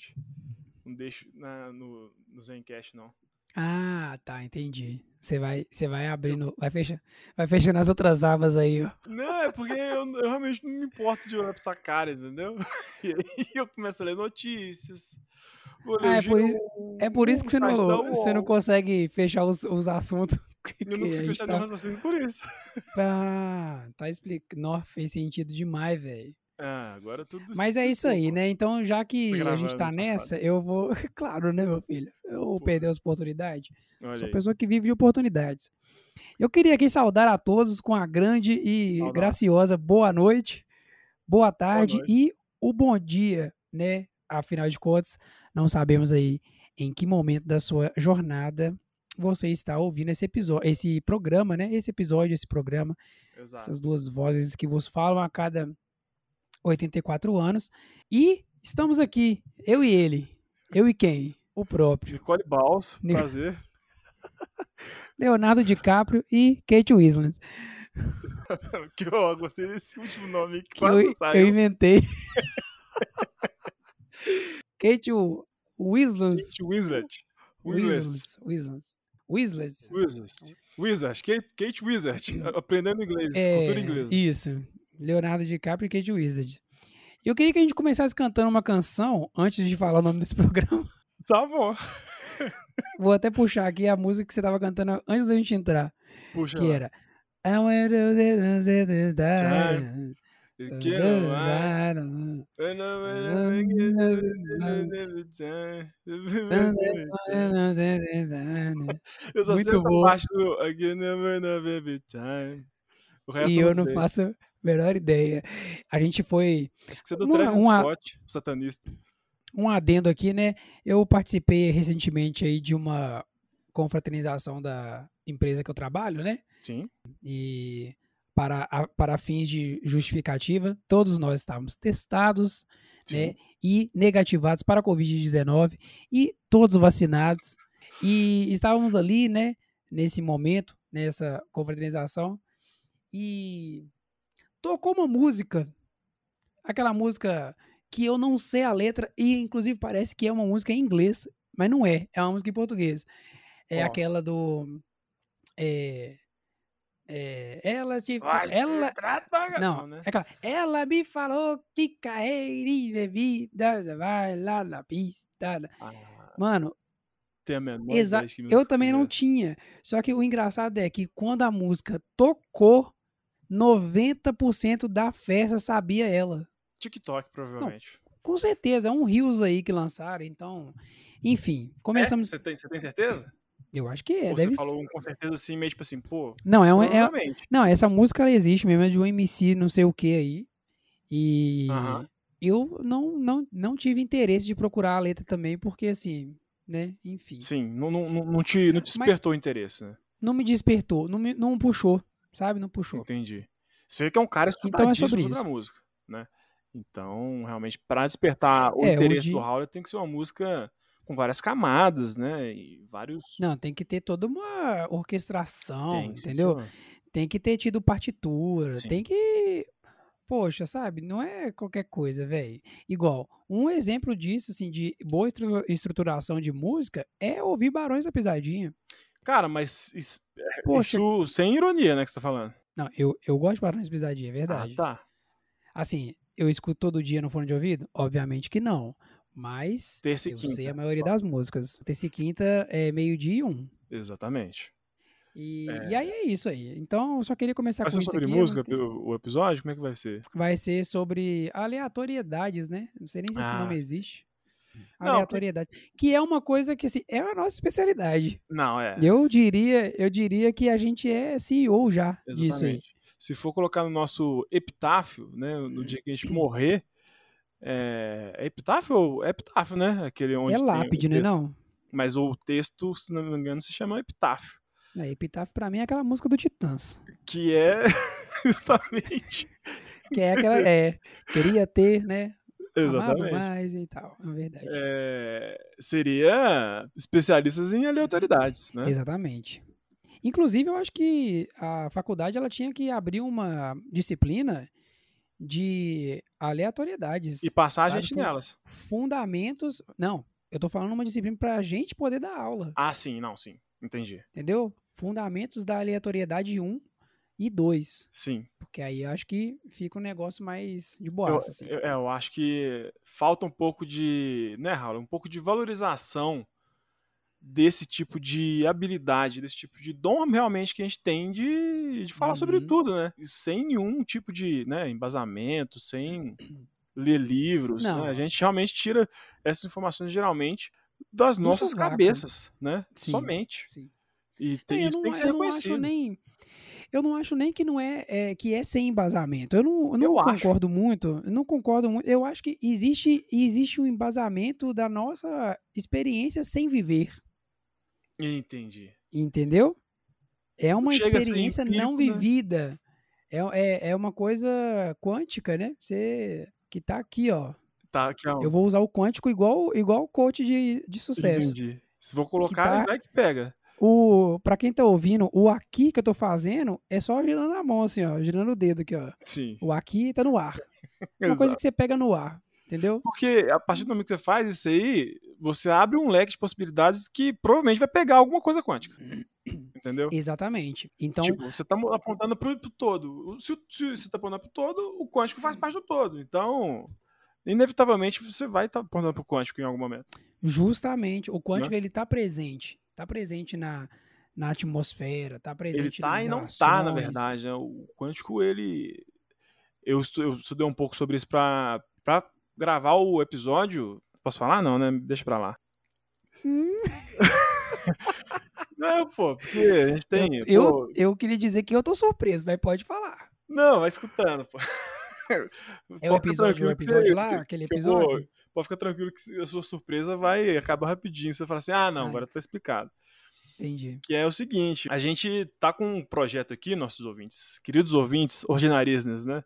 gente. Não deixo na, no, no Zencast, não. Ah, tá, entendi. Você vai, você vai abrindo, vai fechando, vai fechando as outras abas aí, ó. Não, é porque eu, eu realmente não me importo de olhar pra sua cara, entendeu? E aí eu começo a ler notícias. Ah, é ler por isso, um- é por isso um que você não, você não consegue fechar os, os assuntos que, Eu não consigo fechar tá... meu raciocínio por isso. Ah, tá explicando. Fez sentido demais, velho. Ah, agora tudo Mas é isso aí, né? Então, já que a gente tá nessa, eu vou. Claro, né, meu filho? Eu vou Pô. perder as oportunidades. Olha Sou aí. pessoa que vive de oportunidades. Eu queria aqui saudar a todos com a grande e Saudar. graciosa boa noite, boa tarde noite. e o bom dia, né? Afinal de contas, não sabemos aí em que momento da sua jornada você está ouvindo esse episódio, esse programa, né? Esse episódio, esse programa, Exato. essas duas vozes que vos falam a cada 84 anos. E estamos aqui, eu e ele. Eu e quem? O próprio. Nicole Baus, prazer. Leonardo DiCaprio e Kate Winslet. que eu gostei desse último nome que Que eu, eu inventei. Kate Winslet. Kate Winslet. Winslet. Winslet. Winslet. Wizard. Kate, Kate Wizard. Aprendendo inglês. É, Cultura inglesa. Isso. Leonardo DiCaprio e Kate Winslet. Eu queria que a gente começasse cantando uma canção antes de falar o nome desse programa. Tá bom. Vou até puxar aqui a música que você tava cantando antes da gente entrar. Puxa Que lá. era. I went to Eu só sei Muito essa bom. parte do I can never know every time. E eu não sei. faço a menor ideia. A gente foi. Acho que você é do uma- Travis uma- Scott, o satanista. Um adendo aqui, né? Eu participei recentemente aí de uma confraternização da empresa que eu trabalho, né? Sim. E para, a- para fins de justificativa, todos nós estávamos testados, né? E negativados para a Covid-19 e todos vacinados. E estávamos ali, né? Nesse momento, nessa confraternização. E tocou uma música, aquela música que eu não sei a letra e inclusive parece que é uma música em inglês, mas não é, é uma música em português. É Qual? aquela do é, é, ela te Vai ela tratar, não, né? é aquela, ela me falou que e bebida vai lá na pista. Ah, Mano, tem a menor Exa ideia de que eu também não tinha. Só que o engraçado é que quando a música tocou, 90% da festa sabia ela. TikTok, provavelmente. Com certeza, é um Rios aí que lançaram, então. Enfim, É? começamos. Você tem, você tem certeza? Eu acho que é, Ou deve você falou ser. com certeza assim, meio tipo assim, pô, Não, é um. é- não, essa música ela existe mesmo, é de um MC não sei o que aí. E Aham. eu não, não, não tive interesse de procurar a letra também, porque assim, né? Enfim. Sim, não, não, não, não te, não te despertou interesse, né? Não me despertou, não, me, não puxou, sabe? Não puxou. Entendi. Você que é um cara Então é estudadíssimo sobre sobre, a música, né? Então, realmente, pra despertar o É, o interesse de- do Howler, tem que ser uma música com várias camadas, né? E vários... Não, tem que ter toda uma orquestração, Tem, entendeu? Tem que ter tido partitura, Sim. tem que. Poxa, sabe? Não é qualquer coisa, velho. Igual, um exemplo disso, assim, de boa estru- estruturação de música é ouvir Barões da Pisadinha. Cara, mas isso, Poxa. isso sem ironia, né, que você tá falando. Não, eu, eu gosto de Barões Pisadinha, é Ah, verdade. tá. Assim, eu escuto todo dia no fone de ouvido? Obviamente que não. Mas Terça eu quinta. sei a maioria das músicas. Terça e quinta é meio-dia e um. Exatamente. E, e aí é isso aí. Então, eu só queria começar Vai com ser isso sobre aqui. música o o episódio? Como é que vai ser? vai ser sobre aleatoriedades, né? Não sei nem se esse Ah, nome existe. Não, Aleatoriedade. Que é uma coisa que assim, é a nossa especialidade. Não, é. Eu diria, eu diria que a gente é CEO já disso aí. Exatamente. Se for colocar no nosso epitáfio, né, no dia que a gente morrer, é, é epitáfio ou é epitáfio, né? Aquele onde É lápide, né? Não? Mas o texto, se não me engano, se chama epitáfio, É, epitáfio pra mim é aquela música do Titãs. que é justamente Que é aquela. É, queria ter, né? Exatamente. mais e tal. É verdade. É, seria especialistas em aleatoriedades, né? Exatamente. Inclusive, eu acho que a faculdade ela tinha que abrir uma disciplina de aleatoriedades. E passar a sabe? gente Fun- nelas. Fundamentos. Não, eu tô falando uma disciplina pra gente poder dar aula. Ah, sim, não, sim. Entendi. Entendeu? Fundamentos da aleatoriedade 1 e 2. Sim. Porque aí eu acho que fica um negócio mais de Eu, boaça, assim. eu, é, eu acho que falta um pouco de. Né, Raul? Um pouco de valorização desse tipo de habilidade, desse tipo de dom realmente que a gente tem de, de falar sobre Uhum. tudo, né? E Sem nenhum tipo de né, embasamento, sem ler livros. Não. né? A gente realmente tira essas informações geralmente das nossas sovaco. cabeças, né? Sim. Somente. Sim. E É, tem, eu isso não, tem que ser eu não acho reconhecido. nem. Eu não acho nem que não é, é, que é sem embasamento. Eu não, eu não Eu acho. concordo muito. Eu não concordo muito. Eu acho que existe existe um embasamento da nossa experiência sem viver, Entendi. entendeu? É uma chega experiência não empírico, né? vivida. É, é, é uma coisa quântica, né? Você que tá aqui, ó. Tá, aqui, ó. Eu vou usar o quântico igual igual o coach de, de sucesso. Entendi. Se for colocar, tá- vai que pega. O, pra quem tá ouvindo, o aqui que eu tô fazendo é só girando a mão, assim, ó, girando o dedo aqui, ó. Sim. O aqui tá no ar. Uma coisa que você pega no ar, entendeu? Porque a partir do momento que você faz isso aí, você abre um leque de possibilidades que provavelmente vai pegar alguma coisa quântica. Entendeu? Exatamente. Então, tipo, você tá apontando pro, pro todo. Se, se você tá apontando pro todo, o quântico faz parte do todo. Então, inevitavelmente, você vai estar apontando pro quântico em algum momento. justamente, o Né? quântico ele tá presente. Tá presente na, na atmosfera, tá presente Ele tá e não tá, na relações. verdade. né? O quântico, ele. Eu, estu- eu estudei um pouco sobre isso pra, pra gravar o episódio. Posso falar? Não, né? Deixa pra lá. Hum. Não, pô, porque a gente tem. Eu, pô, eu queria dizer que eu tô surpreso, mas pode falar. Não, vai escutando, pô. É o episódio, o tranquilo que episódio lá, que- aquele eu episódio. Pode ficar tranquilo que a sua surpresa vai acabar rapidinho. Você fala assim: ah, não, agora tá explicado. Entendi. Que é o seguinte: a gente tá com um projeto aqui, nossos ouvintes, queridos ouvintes, ordinaristas, né?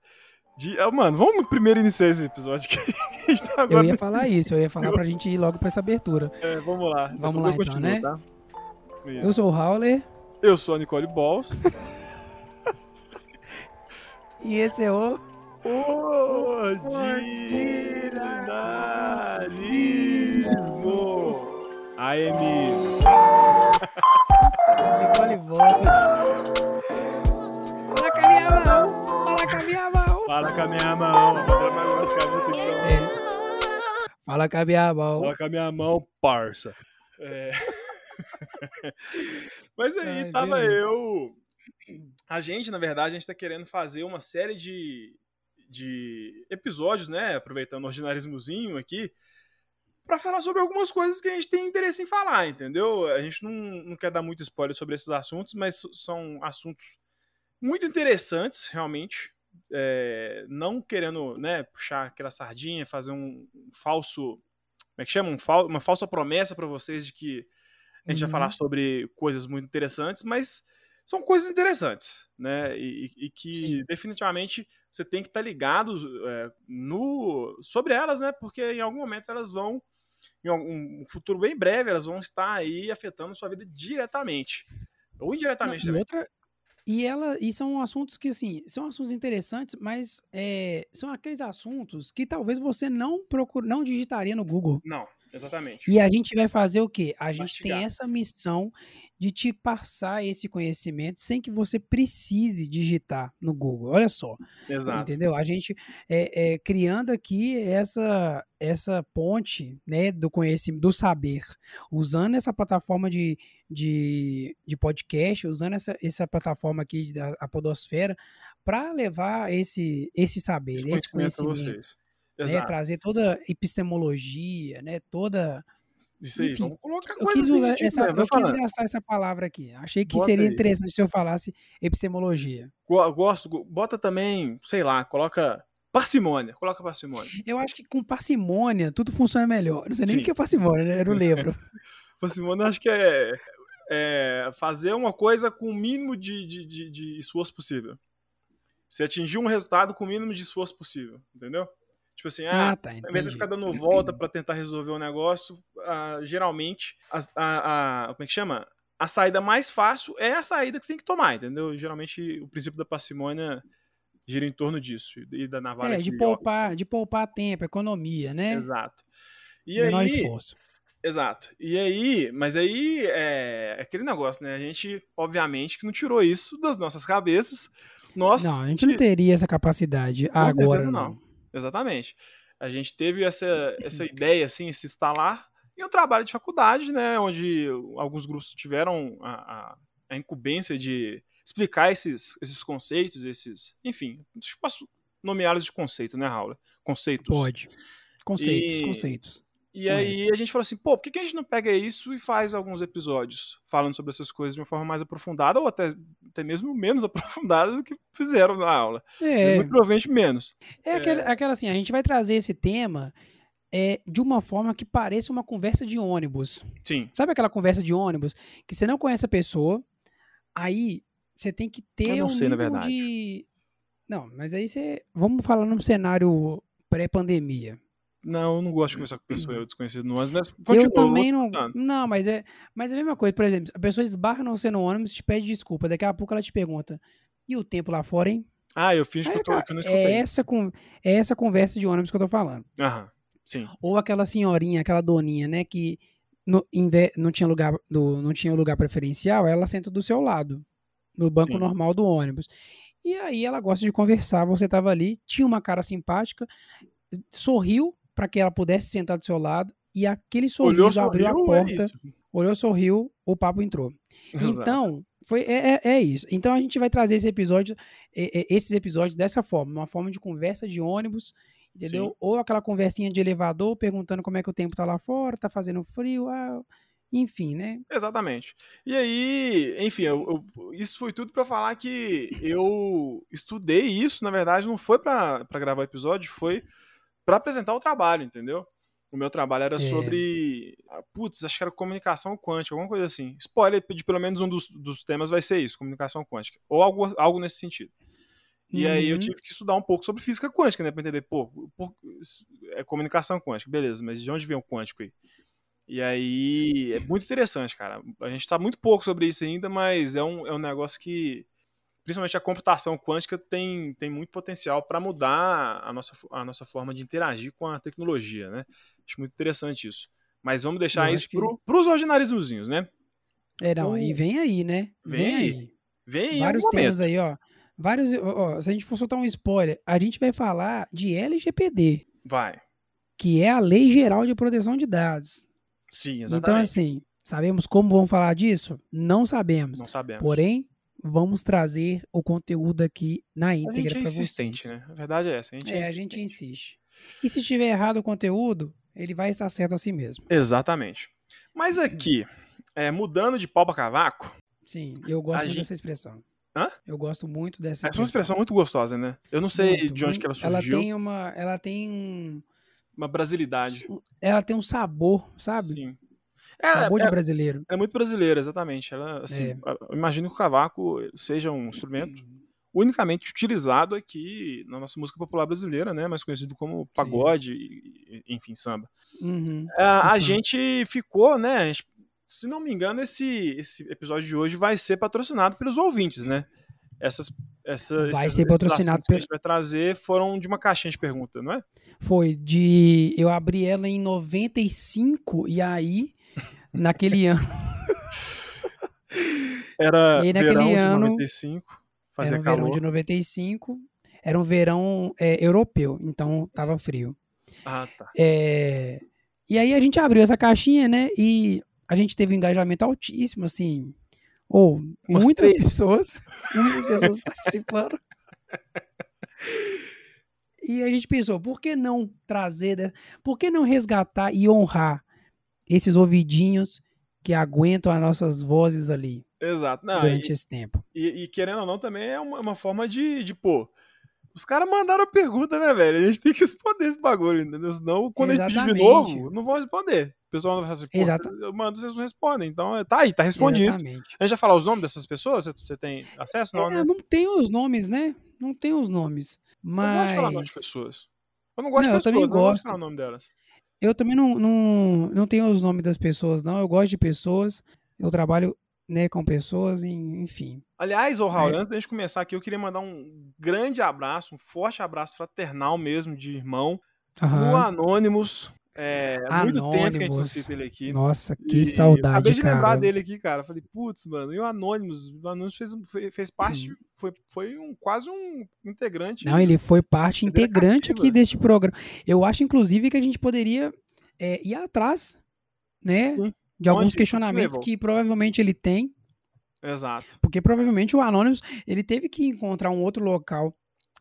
De, ah, mano, vamos primeiro iniciar esse episódio que a gente tá Eu agora. ia falar isso, eu ia falar pra gente ir logo pra essa abertura. É, vamos lá. Vamos depois lá, eu então, né? tá? Eu sou o Howler Eu sou a Nicole Balls. e esse é o. Ordinarismo. AM. Nicole Boff. Fala com a minha mão! Fala com a minha mão! Fala com a minha mão. É. Fala com a minha mão! Fala com a minha mão, parça. É. Mas aí Ai, tava eu. A gente, na verdade, a gente tá querendo fazer uma série de, de episódios, né? Aproveitando o ordinarismozinho aqui, pra falar sobre algumas coisas que a gente tem interesse em falar, entendeu? A gente não, não quer dar muito spoiler sobre esses assuntos, mas são assuntos muito interessantes, realmente. É, não querendo né, puxar aquela sardinha, fazer um falso. Como é que chama? Um fal- uma falsa promessa pra vocês de que a gente vai Uhum. falar sobre coisas muito interessantes, mas são coisas interessantes, né? E, e- e que Sim. definitivamente você tem que estar ligado é, no sobre elas, né? Porque em algum momento elas vão, em algum um futuro bem breve, elas vão estar aí afetando sua vida diretamente ou Não, indiretamente e também. outra. E ela. E são assuntos que, assim, são assuntos interessantes, mas é, são aqueles assuntos que talvez você não procure, não digitaria no Google. Não, exatamente. E a gente vai fazer o quê? A gente tem Mastigar. essa missão de te passar esse conhecimento sem que você precise digitar no Google. Olha só, Exato. entendeu? A gente é, é, criando aqui essa essa ponte, né, do conhecimento, do saber, usando essa plataforma de, de, de podcast, usando essa, essa plataforma aqui da Podosfera para levar esse esse saber, Esse esse conhecimento pra conhecimento. Né, trazer toda epistemologia, né, toda Isso aí, enfim, vamos colocar eu coisas quis, sentido essa, mesmo, eu quis gastar essa palavra aqui. Achei que Bota seria aí. interessante se eu falasse epistemologia. Go- Gosto, go- bota também, sei lá, coloca parcimônia, coloca parcimônia. Eu acho que com parcimônia tudo funciona melhor. Não sei nem Sim. o que é parcimônia, né? Eu não lembro. Parcimônia eu acho que é, é fazer uma coisa com o mínimo de, de, de, de esforço possível. Você atingir um resultado com o mínimo de esforço possível, entendeu? Tipo assim, ah, Ah, tá. Ao invés de ficar dando volta pra tentar resolver o negócio, ah, geralmente, a, a- a- como é que chama? A saída mais fácil é a saída que você tem que tomar, entendeu? Geralmente, o princípio da parcimônia gira em torno disso. E da navalha É, de poupar, de poupar tempo, economia, né? Exato. E Menor aí, esforço. Exato. E aí, mas aí é aquele negócio, né? A gente, obviamente, que não tirou isso das nossas cabeças. Nós Não, a gente não teria essa capacidade agora, certeza não. Exatamente. A gente teve essa, essa ideia, assim, esse instalar em um trabalho de faculdade, né? Onde alguns grupos tiveram a, a, incumbência de explicar esses, esses conceitos, esses. Enfim, posso nomeá-los de conceito, né, Raul? Conceitos. Pode. Conceitos, E- conceitos. E aí a gente falou assim, pô, por que, a gente não pega isso e faz alguns episódios falando sobre essas coisas de uma forma mais aprofundada, ou até, até mesmo menos aprofundada do que fizeram na aula? É, Muito provavelmente menos. é aquele- aquela assim, a gente vai trazer esse tema é, de uma forma que pareça uma conversa de ônibus. Sim. Sabe aquela conversa de ônibus que você não conhece a pessoa, aí você tem que ter Eu não um sei, na verdade. de... Não, mas aí você... Vamos falar num cenário pré-pandemia. Não, eu não gosto de conversar com pessoa eu desconhecido no ônibus, mas Eu continua, também vou não. Não, mas é, mas é a mesma coisa. Por exemplo, a pessoa esbarra no você no ônibus te pede desculpa. Daqui a pouco ela te pergunta: e o tempo lá fora, hein? Ah, eu finjo que eu, tô, cara, que eu não é, escutei. essa, con- é essa conversa de ônibus que eu tô falando. Aham, sim. Ou aquela senhorinha, aquela doninha, né, que no, em ve- não, tinha lugar, do, não tinha lugar preferencial, ela senta do seu lado, no banco Sim. normal do ônibus. E aí ela gosta de conversar, você tava ali, tinha uma cara simpática, sorriu para que ela pudesse sentar do seu lado, e aquele Olhou, sorriso abriu a sorriu, é porta, isso. olhou, sorriu, o papo entrou. Exato. Então, foi, é, é- é isso. Então a gente vai trazer esse episódio, é- é- esses episódios dessa forma, uma forma de conversa de ônibus, entendeu? Sim. Ou aquela conversinha de elevador, perguntando como é que o tempo tá lá fora, tá fazendo frio, ah, enfim, né? Exatamente. E aí, enfim, eu- eu- isso foi tudo pra falar que eu estudei isso, na verdade, não foi pra gravar o episódio, foi pra apresentar o trabalho, entendeu? O meu trabalho era É. sobre. ah, Putz, acho que era comunicação quântica, alguma coisa assim. Spoiler de pelo menos um dos, dos temas vai ser isso, comunicação quântica. Ou algo, algo nesse sentido. E aí eu Uhum. tive que estudar um pouco sobre física quântica, né? Pra entender, pô, por- é comunicação quântica, beleza, mas de onde vem o quântico aí? E aí é muito interessante, cara. A gente tá muito pouco sobre isso ainda, mas é um, é um negócio que, principalmente a computação quântica, tem, tem muito potencial para mudar a nossa, a nossa forma de interagir com a tecnologia, né? Acho muito interessante isso. Mas vamos deixar Eu isso que- pro, pros ordinarismozinhos, né? É, não, e vem aí, né? Vem aí. Vem em Vários algum temas aí, ó. Vários, ó, se a gente for soltar um spoiler, a gente vai falar de LGPD, Vai. que é a Lei Geral de Proteção de Dados. Sim, Então, exatamente. assim, sabemos como vamos falar disso? Não sabemos. Não sabemos. Porém, vamos trazer o conteúdo aqui na A íntegra gente é para vocês. insistente, né? A verdade é essa. A gente é, É, a gente insistente. insiste. E se tiver errado o conteúdo, ele vai estar certo assim mesmo. Exatamente. Mas aqui, é, mudando de pau pra cavaco, Sim, eu gosto A muito gente- dessa expressão. Hã? Eu gosto muito dessa essa é uma expressão muito gostosa, né? Eu não sei Muito, de onde que ela surgiu. tem uma, ela tem um, Uma brasilidade. ela tem um sabor, sabe? Sim. É, sabor de é, brasileiro. é muito brasileira, exatamente. Ela, assim, É. eu imagino que o cavaco seja um instrumento unicamente utilizado aqui na nossa música popular brasileira, né? Mais conhecido como pagode, e- enfim, samba. Uhum. A, a Uhum. gente ficou, né? gente- se não me engano, esse, esse episódio de hoje vai ser patrocinado pelos ouvintes, né? Essas, essa, Vai ser patrocinado assuntos que a pelo- gente vai trazer foram de uma caixinha de pergunta, não é? Foi de. Eu abri ela em 95 e aí, naquele ano. Era E verão de ano, 95, fazia era um verão calor. de 95. Era um verão é, europeu, então tava frio. Ah, tá. É, E aí a gente abriu essa caixinha, né? E a gente teve um engajamento altíssimo, assim. Ou Umas muitas três. pessoas, muitas pessoas participando. E a gente pensou, por que não trazer, de- por que não resgatar e honrar esses ouvidinhos que aguentam as nossas vozes ali Exato. Não, durante e, esse tempo? e- e querendo ou não, também é uma, uma forma de, de, pô, os caras mandaram a pergunta, né, velho? A gente tem que responder esse bagulho, entendeu? Senão, quando a gente pedir de Exatamente. novo, não vão responder. O pessoal vai falar assim, pô, Exata- eu mando, vocês não respondem. Então, é, tá aí, tá respondido. Exatamente. A gente vai falar os nomes dessas pessoas? Você, tem acesso? Não, É, né? não tem os nomes, né? Não tem os nomes. Eu não gosto de falar nome Mas de pessoas. Eu não gosto Não, de eu pessoas, também eu não gosto de gosto. falar o nome delas. Eu também não, não, não tenho os nomes das pessoas, não. Eu gosto de pessoas. Eu trabalho né, com pessoas, enfim. Aliás, ô Raul, é. antes da gente começar aqui, eu queria mandar um grande abraço, um forte abraço fraternal mesmo, de irmão, uhum. no Anônimos, é, muito tempo que a gente não cita ele aqui. Nossa, que e, saudade, acabei de cara. lembrar dele aqui, cara. Falei, putz, mano, e o Anonymous? O Anonymous fez, fez parte, hum. foi, foi um, quase um integrante. Não, ele foi parte integrante aqui deste programa. Eu acho, inclusive, que a gente poderia é, ir atrás, né, Sim. de alguns Onde questionamentos que provavelmente ele tem. Exato. Porque provavelmente o Anonymous, ele teve que encontrar um outro local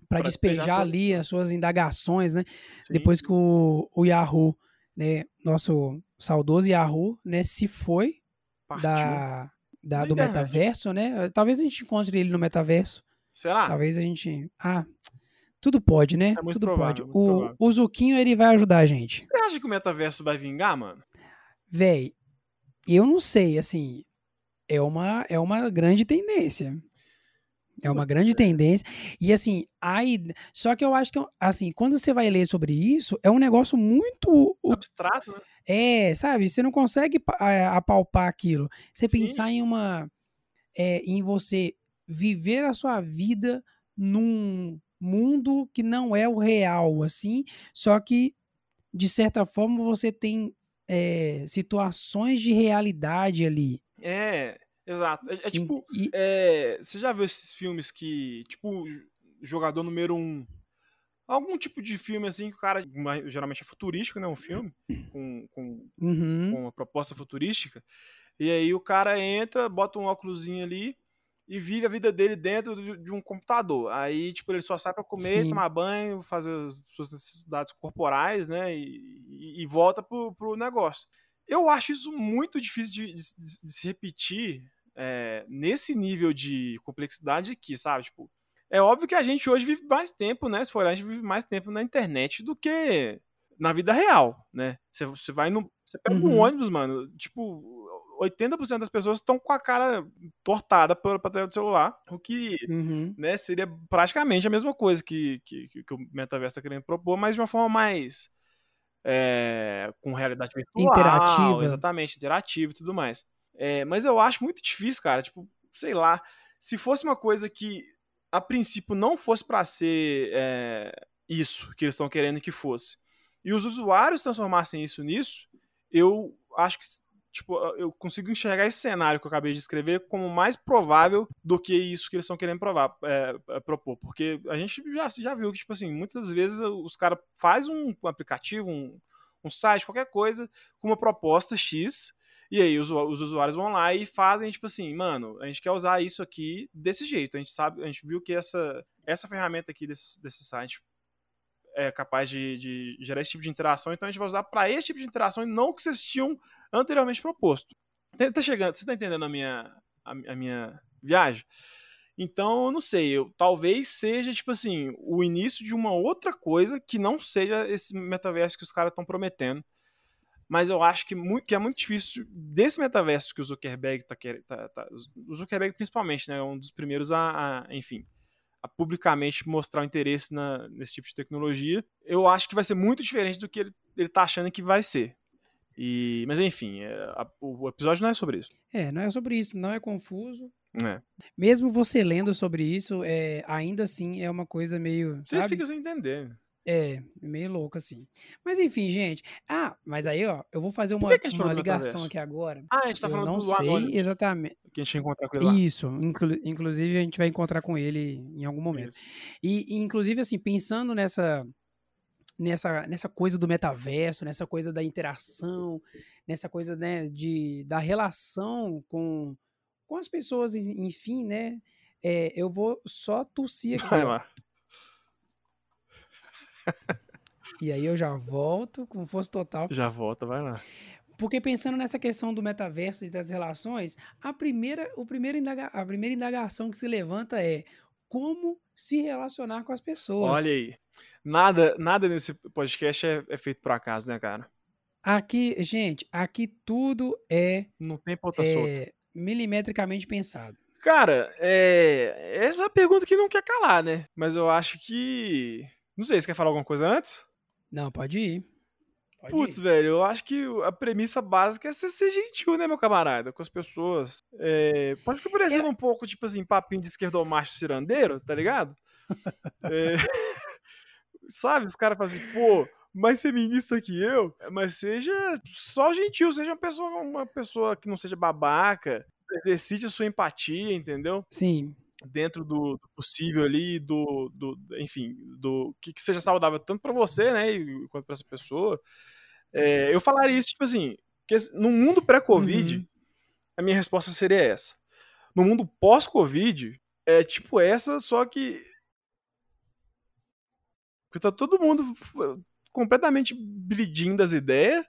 para despejar, despejar ali as suas indagações, né? Sim. Depois que o, o Yahoo, né, nosso saudoso Yahoo, né, se foi Partiu. da, da do metaverso, né? Talvez a gente encontre ele no metaverso. Será? Talvez a gente. Ah, tudo pode, né? É tudo provável, pode. O, o Zuquinho ele vai ajudar a gente. Você acha que o metaverso vai vingar, mano? Véi, eu não sei, assim, é uma, é uma grande tendência. É uma grande tendência. E assim, aí, só que eu acho que assim, quando você vai ler sobre isso, é um negócio muito abstrato, né? É, sabe? Você não consegue apalpar aquilo. Você Sim. pensar em uma é, em você viver a sua vida num mundo que não é o real, assim, só que de certa forma você tem é, situações de realidade ali. É, Exato. É, é tipo. E, é, você já viu esses filmes que, tipo, jogador número um. Algum tipo de filme assim que o cara. Geralmente é futurístico, né? Um filme. Com, com, uhum. com uma proposta futurística. E aí o cara entra, bota um óculos ali e vive a vida dele dentro de, um computador. Aí, tipo, ele só sai para comer, Sim. tomar banho, fazer as suas necessidades corporais, né? E, e, e volta pro, pro negócio. Eu acho isso muito difícil de, de, de se repetir é, nesse nível de complexidade aqui, sabe? Tipo, é óbvio que a gente hoje vive mais tempo, né? Se for a gente vive mais tempo na internet do que na vida real, né? Você, você vai no. Você pega uhum. um ônibus, mano, tipo. 80% das pessoas estão com a cara tortada para tela do celular, o que uhum. né, seria praticamente a mesma coisa que, que, que o Metaverso está querendo propor, mas de uma forma mais é, com realidade virtual, interativa, exatamente, interativa e tudo mais. É, mas eu acho muito difícil, cara. Tipo, sei lá. Se fosse uma coisa que a princípio não fosse para ser é, isso que eles estão querendo que fosse, e os usuários transformassem isso nisso, eu acho que tipo, eu consigo enxergar esse cenário que eu acabei de escrever como mais provável do que isso que eles estão querendo provar, é, é, propor. Porque a gente já, já viu que, tipo assim, muitas vezes os caras fazem um, aplicativo, um, um site, qualquer coisa, com uma proposta X, e aí os, os, usuários vão lá e fazem, tipo assim, mano, a gente quer usar isso aqui desse jeito. A gente sabe, a gente viu que essa, essa ferramenta aqui desse, desse site é capaz de, de gerar esse tipo de interação, então a gente vai usar para esse tipo de interação e não o que vocês tinham anteriormente proposto. Tá, tá chegando, você tá entendendo a minha, a, a minha viagem? Então, eu não sei, eu, talvez seja, tipo assim, o início de uma outra coisa que não seja esse metaverso que os caras estão prometendo mas eu acho que, muito, que é muito difícil desse metaverso que o Zuckerberg está querendo. Tá, tá, o Zuckerberg, principalmente, né, é um dos primeiros a, a enfim, a publicamente mostrar o interesse na, nesse tipo de tecnologia. Eu acho que vai ser muito diferente do que ele, ele tá achando que vai ser. E, mas enfim, é, a, o episódio não é sobre isso. É, não é sobre isso, não é confuso. É. Mesmo você lendo sobre isso, é, ainda assim é uma coisa meio. Você sabe? fica sem entender. É, meio louco assim. Mas enfim, gente. Ah, mas aí, ó, eu vou fazer uma, que uma ligação aqui agora. Ah, a gente tá falando eu não do sei exatamente. Que a gente encontrar com ele lá. Isso, inclu inclusive a gente vai encontrar com ele em algum momento. E, inclusive, assim, pensando nessa, nessa, nessa coisa do metaverso, nessa coisa da interação, nessa coisa, né, de, da relação com, com as pessoas, enfim, né, é, eu vou só tossir aqui. Vai lá. E aí eu já volto com força total. Já volta, vai lá. Porque pensando nessa questão do metaverso e das relações, a primeira, o primeiro indaga, a primeira indagação que se levanta é como se relacionar com as pessoas. Olha aí. Nada, nada nesse podcast é, é feito por acaso, né, cara? Aqui, gente, aqui tudo é. Não tem ponta é, solta. Milimetricamente pensado. Cara, é. Essa é a pergunta que não quer calar, né? Mas eu acho que não sei, você quer falar alguma coisa antes? Não, pode ir. Pode Putz, ir. velho, eu acho que a premissa básica é você ser gentil, né, meu camarada, com as pessoas. É, pode ficar parecendo um pouco, tipo assim, papinho de esquerdomacho cirandeiro, tá ligado? É, sabe, os caras falam assim, pô, mais feminista que eu, mas seja só gentil, seja uma pessoa, uma pessoa que não seja babaca, exercite a sua empatia, entendeu? Sim. Dentro do, do possível ali, do, do enfim, do que, que seja saudável tanto pra você, né, e- quanto pra essa pessoa. É, eu falaria isso, tipo assim, que no mundo pré-Covid, Uhum. a minha resposta seria essa. No mundo pós-Covid, é tipo essa, só que. Porque tá todo mundo completamente bleeding das ideias,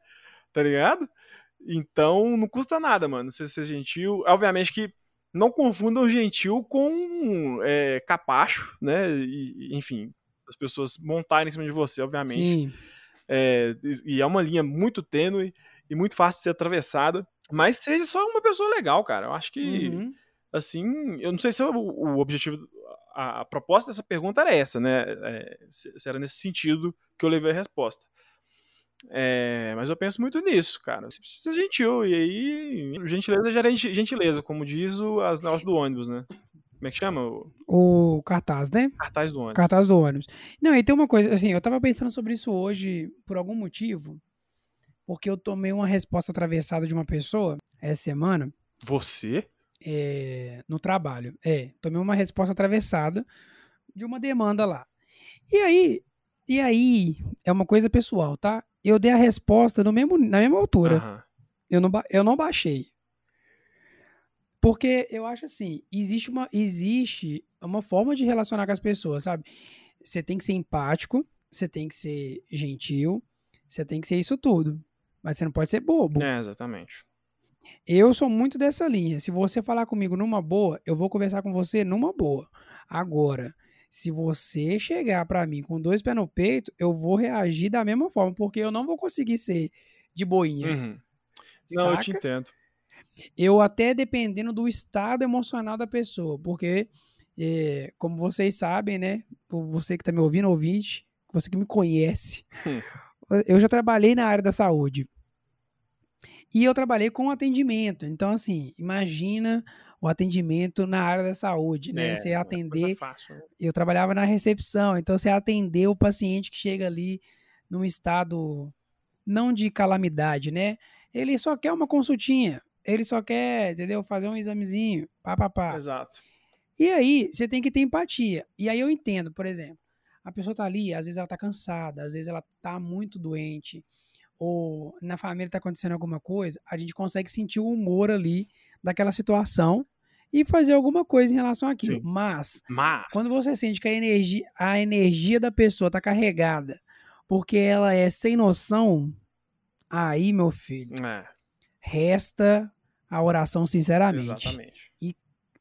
tá ligado? Então não custa nada, mano, você ser gentil. Obviamente que não confundam gentil com é, capacho, né? E, enfim, as pessoas montarem em cima de você, obviamente. Sim. É, e é uma linha muito tênue e muito fácil de ser atravessada. Mas seja só uma pessoa legal, cara. Eu acho que, Uhum. assim, eu não sei se o, o objetivo, a, a proposta dessa pergunta era essa, né? É, se, se era nesse sentido que eu levei a resposta. É, mas eu penso muito nisso, cara. Você precisa ser gentil, e aí, gentileza gera gen- gentileza, como diz o, as notas do ônibus, né? Como é que chama? O O cartaz, né? cartaz do ônibus. Cartaz do ônibus. Não, e tem uma coisa, assim, eu tava pensando sobre isso hoje por algum motivo, porque eu tomei uma resposta atravessada de uma pessoa essa semana Você? é, no trabalho. É, tomei uma resposta atravessada de uma demanda lá. E aí, e aí, é uma coisa pessoal, tá? Eu dei a resposta no mesmo, na mesma altura. Aham. Eu não, eu não baixei. Porque eu acho assim, existe uma, existe uma forma de relacionar com as pessoas, sabe? Você tem que ser empático, você tem que ser gentil, você tem que ser isso tudo. Mas você não pode ser bobo. É, exatamente. Eu sou muito dessa linha. Se você falar comigo numa boa, eu vou conversar com você numa boa. Agora, se você chegar pra mim com dois pés no peito, eu vou reagir da mesma forma, porque eu não vou conseguir ser de boinha. Uhum. Não, eu te saca? entendo. Eu até dependendo do estado emocional da pessoa, porque, é, como vocês sabem, né? Você que tá me ouvindo, ouvinte, você que me conhece, Hum. eu já trabalhei na área da saúde. E eu trabalhei com atendimento. Então, assim, imagina o atendimento na área da saúde, né? É, você é atender fácil, né? eu trabalhava na recepção, então você atender o paciente que chega ali num estado não de calamidade, né? Ele só quer uma consultinha, ele só quer, entendeu? Fazer um examezinho, pá, pá, pá. Exato. E aí, você tem que ter empatia. E aí eu entendo, por exemplo, a pessoa tá ali, às vezes ela tá cansada, às vezes ela tá muito doente, ou na família tá acontecendo alguma coisa, a gente consegue sentir o humor ali daquela situação e fazer alguma coisa em relação àquilo. Mas Mas. quando você sente que a energia, a energia da pessoa tá carregada porque ela é sem noção, aí, meu filho, É, resta a oração sinceramente. exatamente.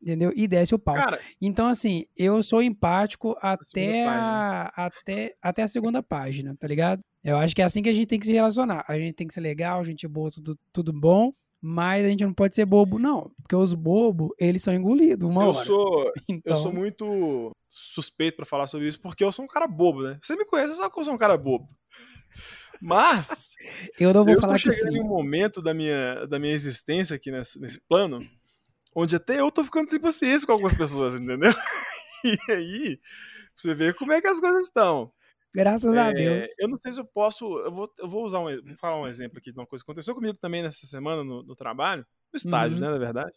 Entendeu? E desce o pau. Cara, Então, assim, eu sou empático até segunda a, até, até a segunda página, tá ligado? Eu acho que é assim que a gente tem que se relacionar. A gente tem que ser legal, gente boa, tudo, tudo bom, mas a gente não pode ser bobo, não. Porque os bobos, eles são engolidos uma eu hora. sou, então, eu sou muito suspeito pra falar sobre isso, porque eu sou um cara bobo, né? Você me conhece, você sabe que eu sou um cara bobo. Mas eu não vou eu falar estou que chegando sim. em um momento da minha, da minha existência aqui nesse, nesse plano, onde até eu tô ficando sem paciência com algumas pessoas, entendeu? E aí, você vê como é que as coisas estão. Graças a É, Deus. Eu não sei se eu posso. Eu vou, eu vou usar um, vou falar um exemplo aqui de uma coisa que aconteceu comigo também nessa semana no, no trabalho, no estágio, Uhum. né, na verdade.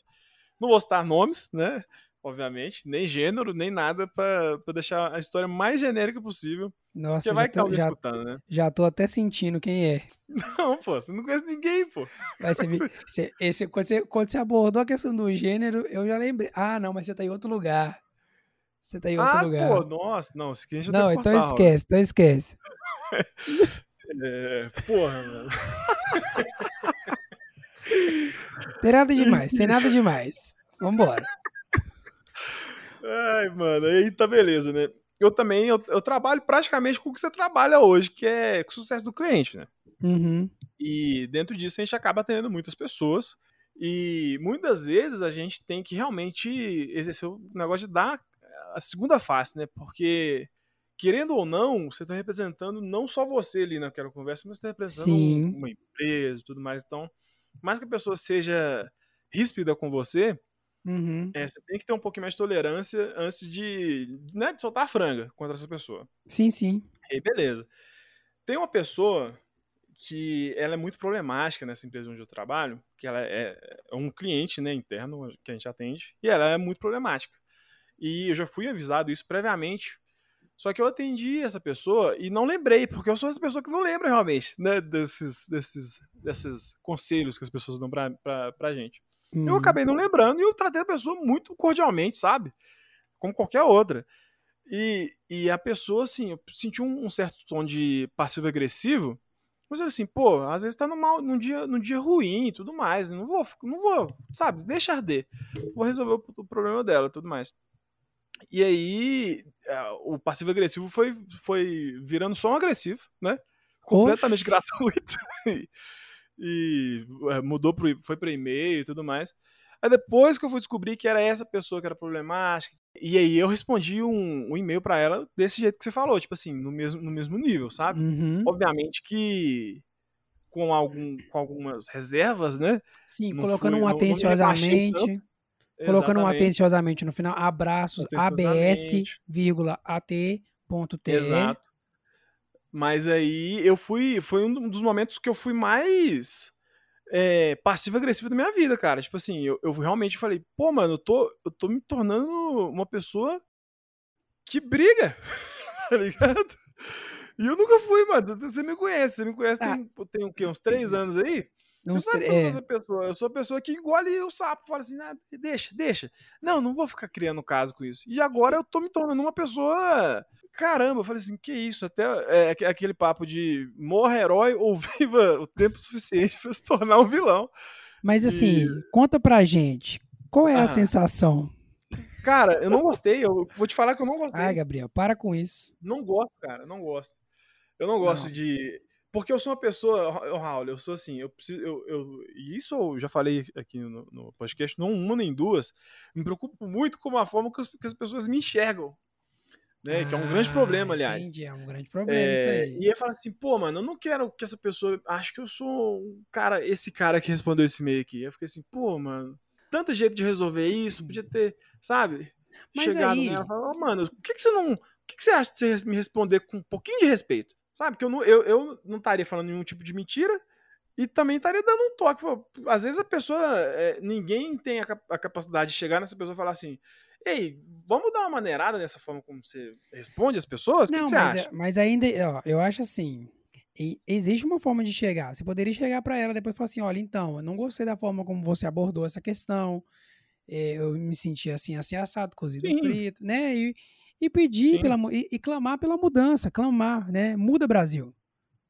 Não vou citar nomes, né? Obviamente, nem gênero, nem nada pra, pra deixar a história mais genérica possível. Nossa, já vai que tô, já, escutando, né? já tô até sentindo quem é. Não, pô, você não conhece ninguém, pô. Vai ser, você, esse, quando, você, quando você abordou a questão do gênero, eu já lembrei. Ah, não, mas você tá em outro lugar. Você tá em outro ah, lugar. pô, nossa, não, esse aqui a gente não, então cortar, Raul. esquece, então esquece. É, porra, mano. Tem nada demais, tem nada demais. Vambora. Ai, mano, aí tá beleza, né? Eu também, eu, eu trabalho praticamente com o que você trabalha hoje, que é com o sucesso do cliente, né? Uhum. E dentro disso a gente acaba atendendo muitas pessoas. E muitas vezes a gente tem que realmente exercer o negócio de dar a segunda face, né? Porque querendo ou não, você está representando não só você ali naquela conversa, mas está representando Sim. uma empresa e tudo mais. Então, mais que a pessoa seja ríspida com você, Uhum. é, você tem que ter um pouquinho mais de tolerância antes de, né, de soltar a franga contra essa pessoa. Sim, sim. E beleza. Tem uma pessoa que ela é muito problemática nessa empresa onde eu trabalho, que ela é, é um cliente né, interno que a gente atende, e ela é muito problemática. E eu já fui avisado isso previamente, só que eu atendi essa pessoa e não lembrei, porque eu sou essa pessoa que não lembra realmente né, desses, desses, desses conselhos que as pessoas dão pra, pra, pra gente. Uhum. Eu acabei não lembrando e eu tratei a pessoa muito cordialmente, sabe? Como qualquer outra. E, e a pessoa, assim, eu senti um, um certo tom de passivo-agressivo, mas eu assim, pô, às vezes tá num, mal, num, dia, num dia ruim e tudo mais, não vou, não vou, sabe, deixa arder. Vou resolver o, o problema dela e tudo mais. E aí, é, o passivo-agressivo foi, foi virando só um agressivo, né? Completamente Oxe. gratuito. e, e, é, mudou pro, foi para e-mail e tudo mais. Aí depois que eu fui descobrir que era essa pessoa que era problemática, e aí eu respondi um, um e-mail para ela desse jeito que você falou, tipo assim, no mesmo, no mesmo nível, sabe? Uhum. Obviamente que com, algum, com algumas reservas, né? Sim, não colocando fui- um não- não atenciosamente. Colocando um atenciosamente no final. Abraços, abs, vírgula, at.te. Exato. Mas aí eu fui. Foi um dos momentos que eu fui mais é, passivo-agressivo da minha vida, cara. Tipo assim, eu, eu realmente falei, pô, mano, eu tô, eu tô me tornando uma pessoa que briga, tá ligado? E eu nunca fui, mano. Você me conhece, você me conhece Ah. tem, tem o quê? Uns três anos aí? Você sabe é, essa pessoa. Eu sou a pessoa que engole o sapo, fala assim, ah, deixa, deixa. Não, não vou ficar criando caso com isso. E agora eu tô me tornando uma pessoa. Caramba, eu falei assim, que isso? Até é, aque- aquele papo de morra herói ou viva o tempo suficiente pra se tornar um vilão. Mas assim, conta pra gente. Qual é a Ah. sensação? Cara, eu não gostei. Eu vou te falar que eu não gostei. Ai, Gabriel, para com isso. Não gosto, cara, não gosto. Eu não gosto Não. de. Porque eu sou uma pessoa, Raul, eu sou assim, eu preciso. Eu, eu- isso eu já falei aqui no, no podcast, não uma nem duas. Me preocupo muito com a forma que as, que as pessoas me enxergam. Né? que é um grande Ah, problema, aliás. Entendi, é um grande problema isso É, aí. e aí fala assim, pô, mano, eu não quero que essa pessoa. Acho que eu sou um cara, esse cara que respondeu esse e-mail aqui. Eu fiquei assim, pô, mano, tanto jeito de resolver isso, podia ter, sabe? Mas chegado aí- nela e falar, "Ô, mano, o que, que você não. O que, que você acha de você me responder com um pouquinho de respeito? Sabe? Que eu não, eu, eu não estaria falando nenhum tipo de mentira e também estaria dando um toque. Às vezes a pessoa. é, ninguém tem a, a capacidade de chegar nessa pessoa e falar assim. Ei, vamos dar uma maneirada nessa forma como você responde as pessoas? O que, você mas, acha? é- mas ainda, ó, eu acho assim. Existe uma forma de chegar. Você poderia chegar pra ela depois e falar assim: olha, então, eu não gostei da forma como você abordou essa questão. é, eu me senti assim, assim, assado, cozido Sim. frito, né? E, e pedir Sim. pela, e, e clamar pela mudança, clamar, né? Muda Brasil.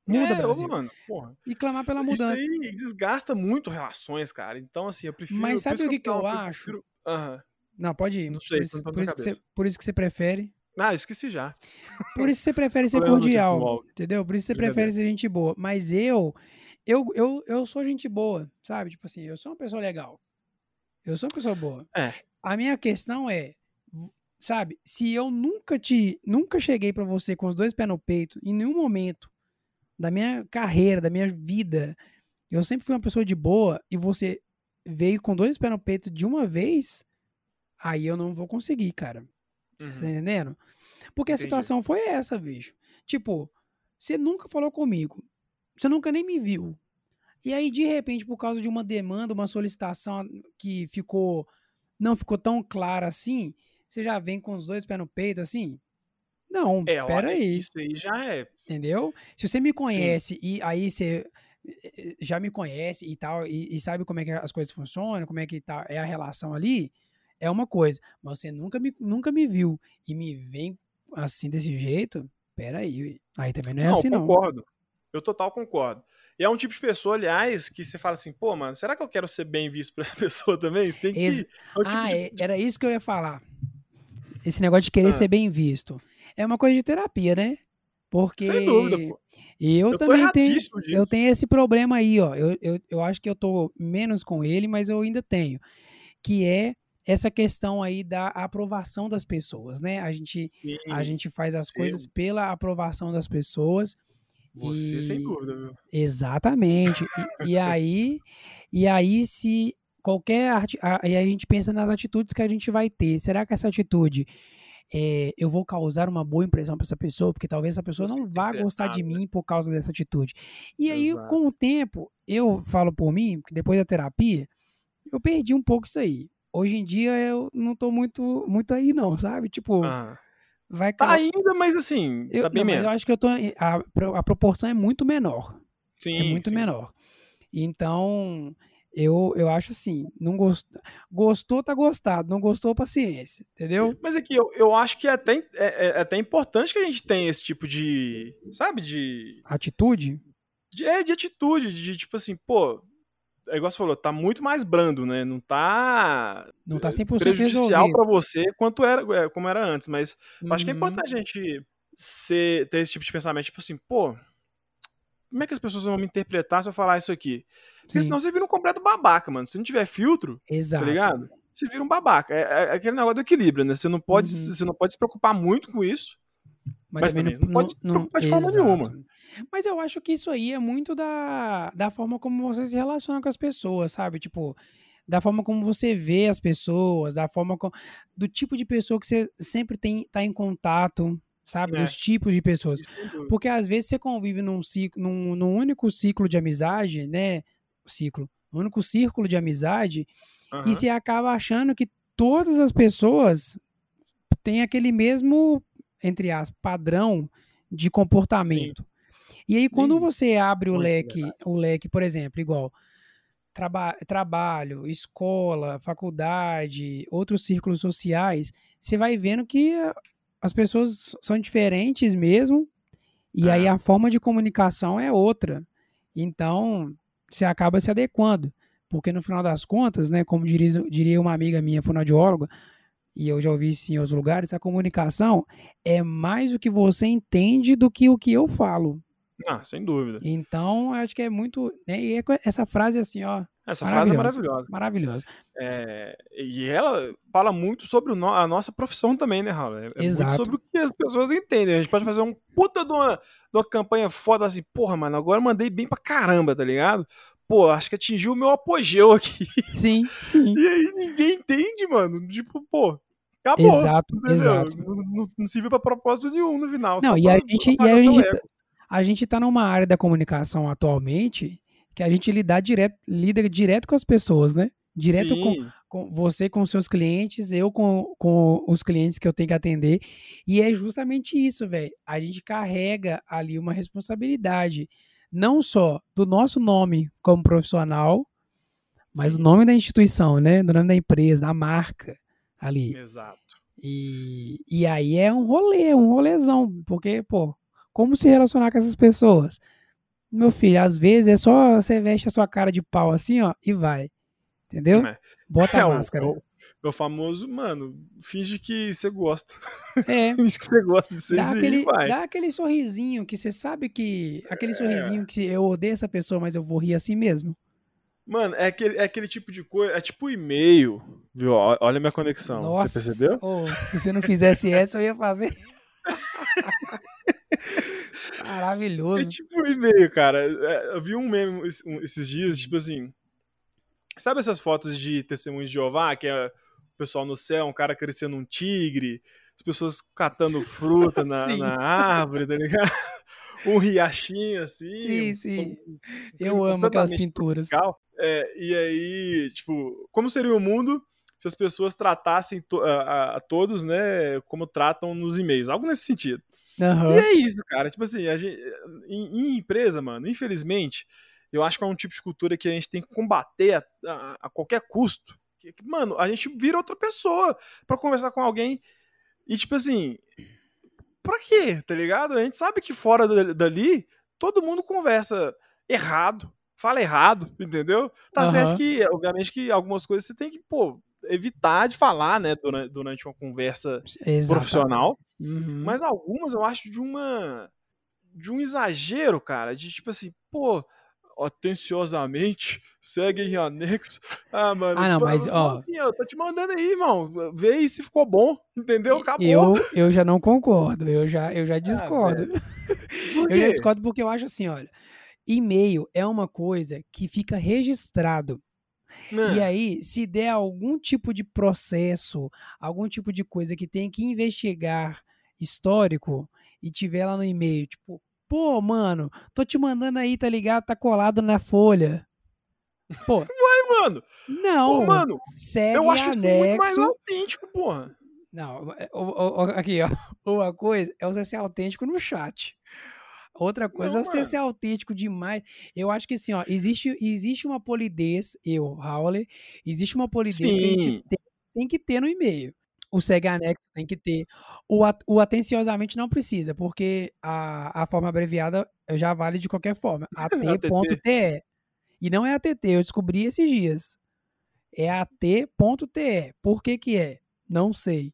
Muda é, ô, Brasil. mano, porra. E clamar pela Isso mudança. aí desgasta muito relações, cara. Então, assim, eu prefiro. Mas sabe isso o que que eu não, acho? prefiro- Aham. Não, pode ir. Não sei, por, isso, por, isso você, por isso que você prefere. Ah, esqueci já. Por isso que você prefere ser cordial, entendeu? Por isso que você prefere ser gente boa. Mas eu, eu, eu, eu sou gente boa, sabe? Tipo assim, eu sou uma pessoa legal. Eu sou uma pessoa boa. É. A minha questão é, sabe? Se eu nunca te, nunca cheguei pra você com os dois pés no peito, em nenhum momento da minha carreira, da minha vida, eu sempre fui uma pessoa de boa e você veio com dois pés no peito de uma vez, aí eu não vou conseguir, cara. Uhum. Você tá entendendo? Porque a Entendi. situação foi essa, bicho. Tipo, você nunca falou comigo. Você nunca nem me viu. E aí, de repente, por causa de uma demanda, uma solicitação que ficou. não ficou tão clara assim, você já vem com os dois pés no peito, assim? Não, É, ó, peraí. Isso aí já é. Entendeu? Se você me conhece e aí você eh, já me conhece e tal, e, e sabe como é que as coisas funcionam, como é que tá, é a relação ali, é uma coisa. Mas você nunca me, nunca me viu e me vem assim desse jeito, peraí. Aí também não é não, assim, não. concordo. Eu total concordo. E é um tipo de pessoa, aliás, que você fala assim, pô, mano, será que eu quero ser bem visto por essa pessoa também? Tem que. Ex- é um tipo Ah, de- é- era isso que eu ia falar. Esse negócio de querer Ah. ser bem visto. É uma coisa de terapia, né? Porque Sem dúvida, pô. eu, Eu também tenho, disso. eu tenho esse problema aí, ó. Eu, eu, eu acho que eu tô menos com ele, mas eu ainda tenho. Que é, essa questão aí da aprovação das pessoas, né? A gente, Sim, a gente faz as sim. coisas pela aprovação das pessoas. Você, sem e- dúvida, viu? Exatamente. E, e aí, e aí se qualquer ati- a- aí a gente pensa nas atitudes que a gente vai ter. Será que essa atitude é, eu vou causar uma boa impressão para essa pessoa? Porque talvez essa pessoa não vá gostar de né? mim por causa dessa atitude. E aí, Exato. com o tempo, eu falo por mim, que depois da terapia, eu perdi um pouco isso aí. Hoje em dia eu não tô muito muito aí não, sabe? Tipo, Ah, vai tá ainda, mas assim, eu, tá bem não, mas eu menos. acho que eu tô a, a proporção é muito menor Sim, é muito sim. menor. Então, eu, eu acho assim, não gost... gostou, tá gostado, não gostou, paciência, entendeu? Mas aqui, eu, eu acho que é até, é, é até importante que a gente tenha esse tipo de, sabe, de, Atitude? de, é, de atitude, de tipo assim, pô, é igual você falou, tá muito mais brando, né? Não tá Não tá 100% prejudicial resolvido. pra você quanto era, é, como era antes, mas acho que é Uhum. importante a gente ser, ter esse tipo de pensamento, tipo assim, pô, como é que as pessoas vão me interpretar se eu falar isso aqui? Porque Sim, senão você vira um completo babaca, mano. Se não tiver filtro, exato. tá ligado? Você vira um babaca. É, é- é aquele negócio do equilíbrio, né? Você não pode, Uhum. você não pode se preocupar muito com isso, mas, também não, pode se preocupar de forma exato. nenhuma. Mas eu acho que isso aí é muito da, da forma como você se relaciona com as pessoas, sabe? Tipo, da forma como você vê as pessoas, da forma como, do tipo de pessoa que você sempre tem tá em contato, sabe? É. Dos tipos de pessoas. Porque às vezes você convive num, ciclo, num, num único ciclo de amizade, né? Ciclo. Um único círculo de amizade, Aham. e você acaba achando que todas as pessoas têm aquele mesmo, entre aspas, padrão de comportamento. E aí, quando Sim. você abre o Muito leque, o leque, por exemplo, igual traba trabalho, escola, faculdade, outros círculos sociais, você vai vendo que ah, as pessoas são diferentes mesmo, e aí É. a forma de comunicação é outra. Então, você acaba se adequando. Porque no final das contas, né, como diria, diria uma amiga minha, fonoaudióloga, e eu já ouvi isso em outros lugares, a comunicação é mais o que você entende do que o que eu falo. Ah, sem dúvida. Então, eu acho que é muito. Né, e é essa frase assim, ó, Essa frase é Maravilhosa. maravilhosa. É, e ela fala muito sobre no- a nossa profissão também, né, Raul? É, é Exato. muito sobre o que as pessoas entendem. A gente pode fazer um puta de uma, de uma campanha foda assim, porra, mano, agora mandei bem pra caramba, tá ligado? Pô, acho que atingiu o meu apogeu aqui. Sim, sim. E aí ninguém entende, mano. Tipo, pô, acabou. Exato, entendeu? exato. Não, não, não serviu pra propósito nenhum no final. Não, e a gente, e a gente, seu tá- ego. a gente tá numa área da comunicação atualmente que a gente lida direto, lida direto com as pessoas, né? Direto com, com você com os seus clientes, eu com, com os clientes que eu tenho que atender. E é justamente isso, velho. A gente carrega ali uma responsabilidade, não só do nosso nome como profissional, mas Sim. do nome da instituição, né? Do nome da empresa, da marca ali. exato. E, e aí é um rolê, um rolezão, porque, pô, como se relacionar com essas pessoas? Meu filho, às vezes é só você veste a sua cara de pau assim, ó, e vai. Entendeu? É. Bota É, a máscara. o, o famoso, mano, finge que você gosta. É. finge que você gosta de ser Dá aquele, vai. dá aquele sorrisinho que você sabe que. Aquele É. sorrisinho que eu odeio essa pessoa, mas eu vou rir assim mesmo. Mano, é aquele, é aquele tipo de coisa, é tipo e-mail, viu? Olha a minha conexão, Nossa, você percebeu? ô, se você não fizesse essa, eu ia fazer. É Maravilhoso. tipo e-mail, cara. É, Eu vi um meme es- esses dias, tipo assim. Sabe essas fotos de testemunhos de Jeová, que é o pessoal no céu, um cara crescendo um tigre, as pessoas catando fruta na, na árvore, tá ligado? Um riachinho assim. Sim, um sim. som- Eu amo aquelas pinturas. É, e aí, tipo, como seria o mundo se as pessoas tratassem to- a, a- a todos, né, como tratam nos e-mails? Algo nesse sentido. Aham. E é isso, cara. Tipo assim, a gente, em, em empresa, mano, infelizmente, eu acho que é um tipo de cultura que a gente tem que combater a, a- a qualquer custo. Que- mano, a gente vira outra pessoa pra conversar com alguém e, tipo assim, pra quê, tá ligado? A gente sabe que fora da- dali, todo mundo conversa errado, fala errado, entendeu? Tá Aham. certo que, obviamente, que algumas coisas você tem que, pô, evitar de falar, né, durante, durante uma conversa Exatamente. profissional. Uhum. Mas algumas eu acho de uma. de um exagero, cara. De tipo assim, pô, atenciosamente, segue em anexo. Ah, mano. Ah, não, mas, fala ó. Assim, eu tô te mandando aí, irmão. Vê aí se ficou bom. Entendeu? Acabou. Eu, eu já não concordo, eu já, eu já discordo. Por eu já discordo porque eu acho assim, olha, e-mail é uma coisa que fica registrado. E Né? aí, se der algum tipo de processo, algum tipo de coisa que tem que investigar histórico e tiver lá no e-mail, tipo, pô, mano, tô te mandando aí, tá ligado? Tá colado na folha. Pô, Ai, mano. não, Pô, mano, segue eu acho isso muito mais anexo. autêntico, porra. Não, é, aqui, ó. Uma coisa é você ser autêntico no chat. Outra coisa Não, é você mano. ser autêntico demais. Eu acho que assim, ó, existe, existe uma polidez, eu, Howler, existe uma polidez que a Sim. gente tem, tem que ter no e-mail. O segue anexo tem que ter. O, o atenciosamente não precisa, porque a, a forma abreviada já vale de qualquer forma. at.te. E não é ATT, eu descobri esses dias. É at.te. Por que que é? Não sei.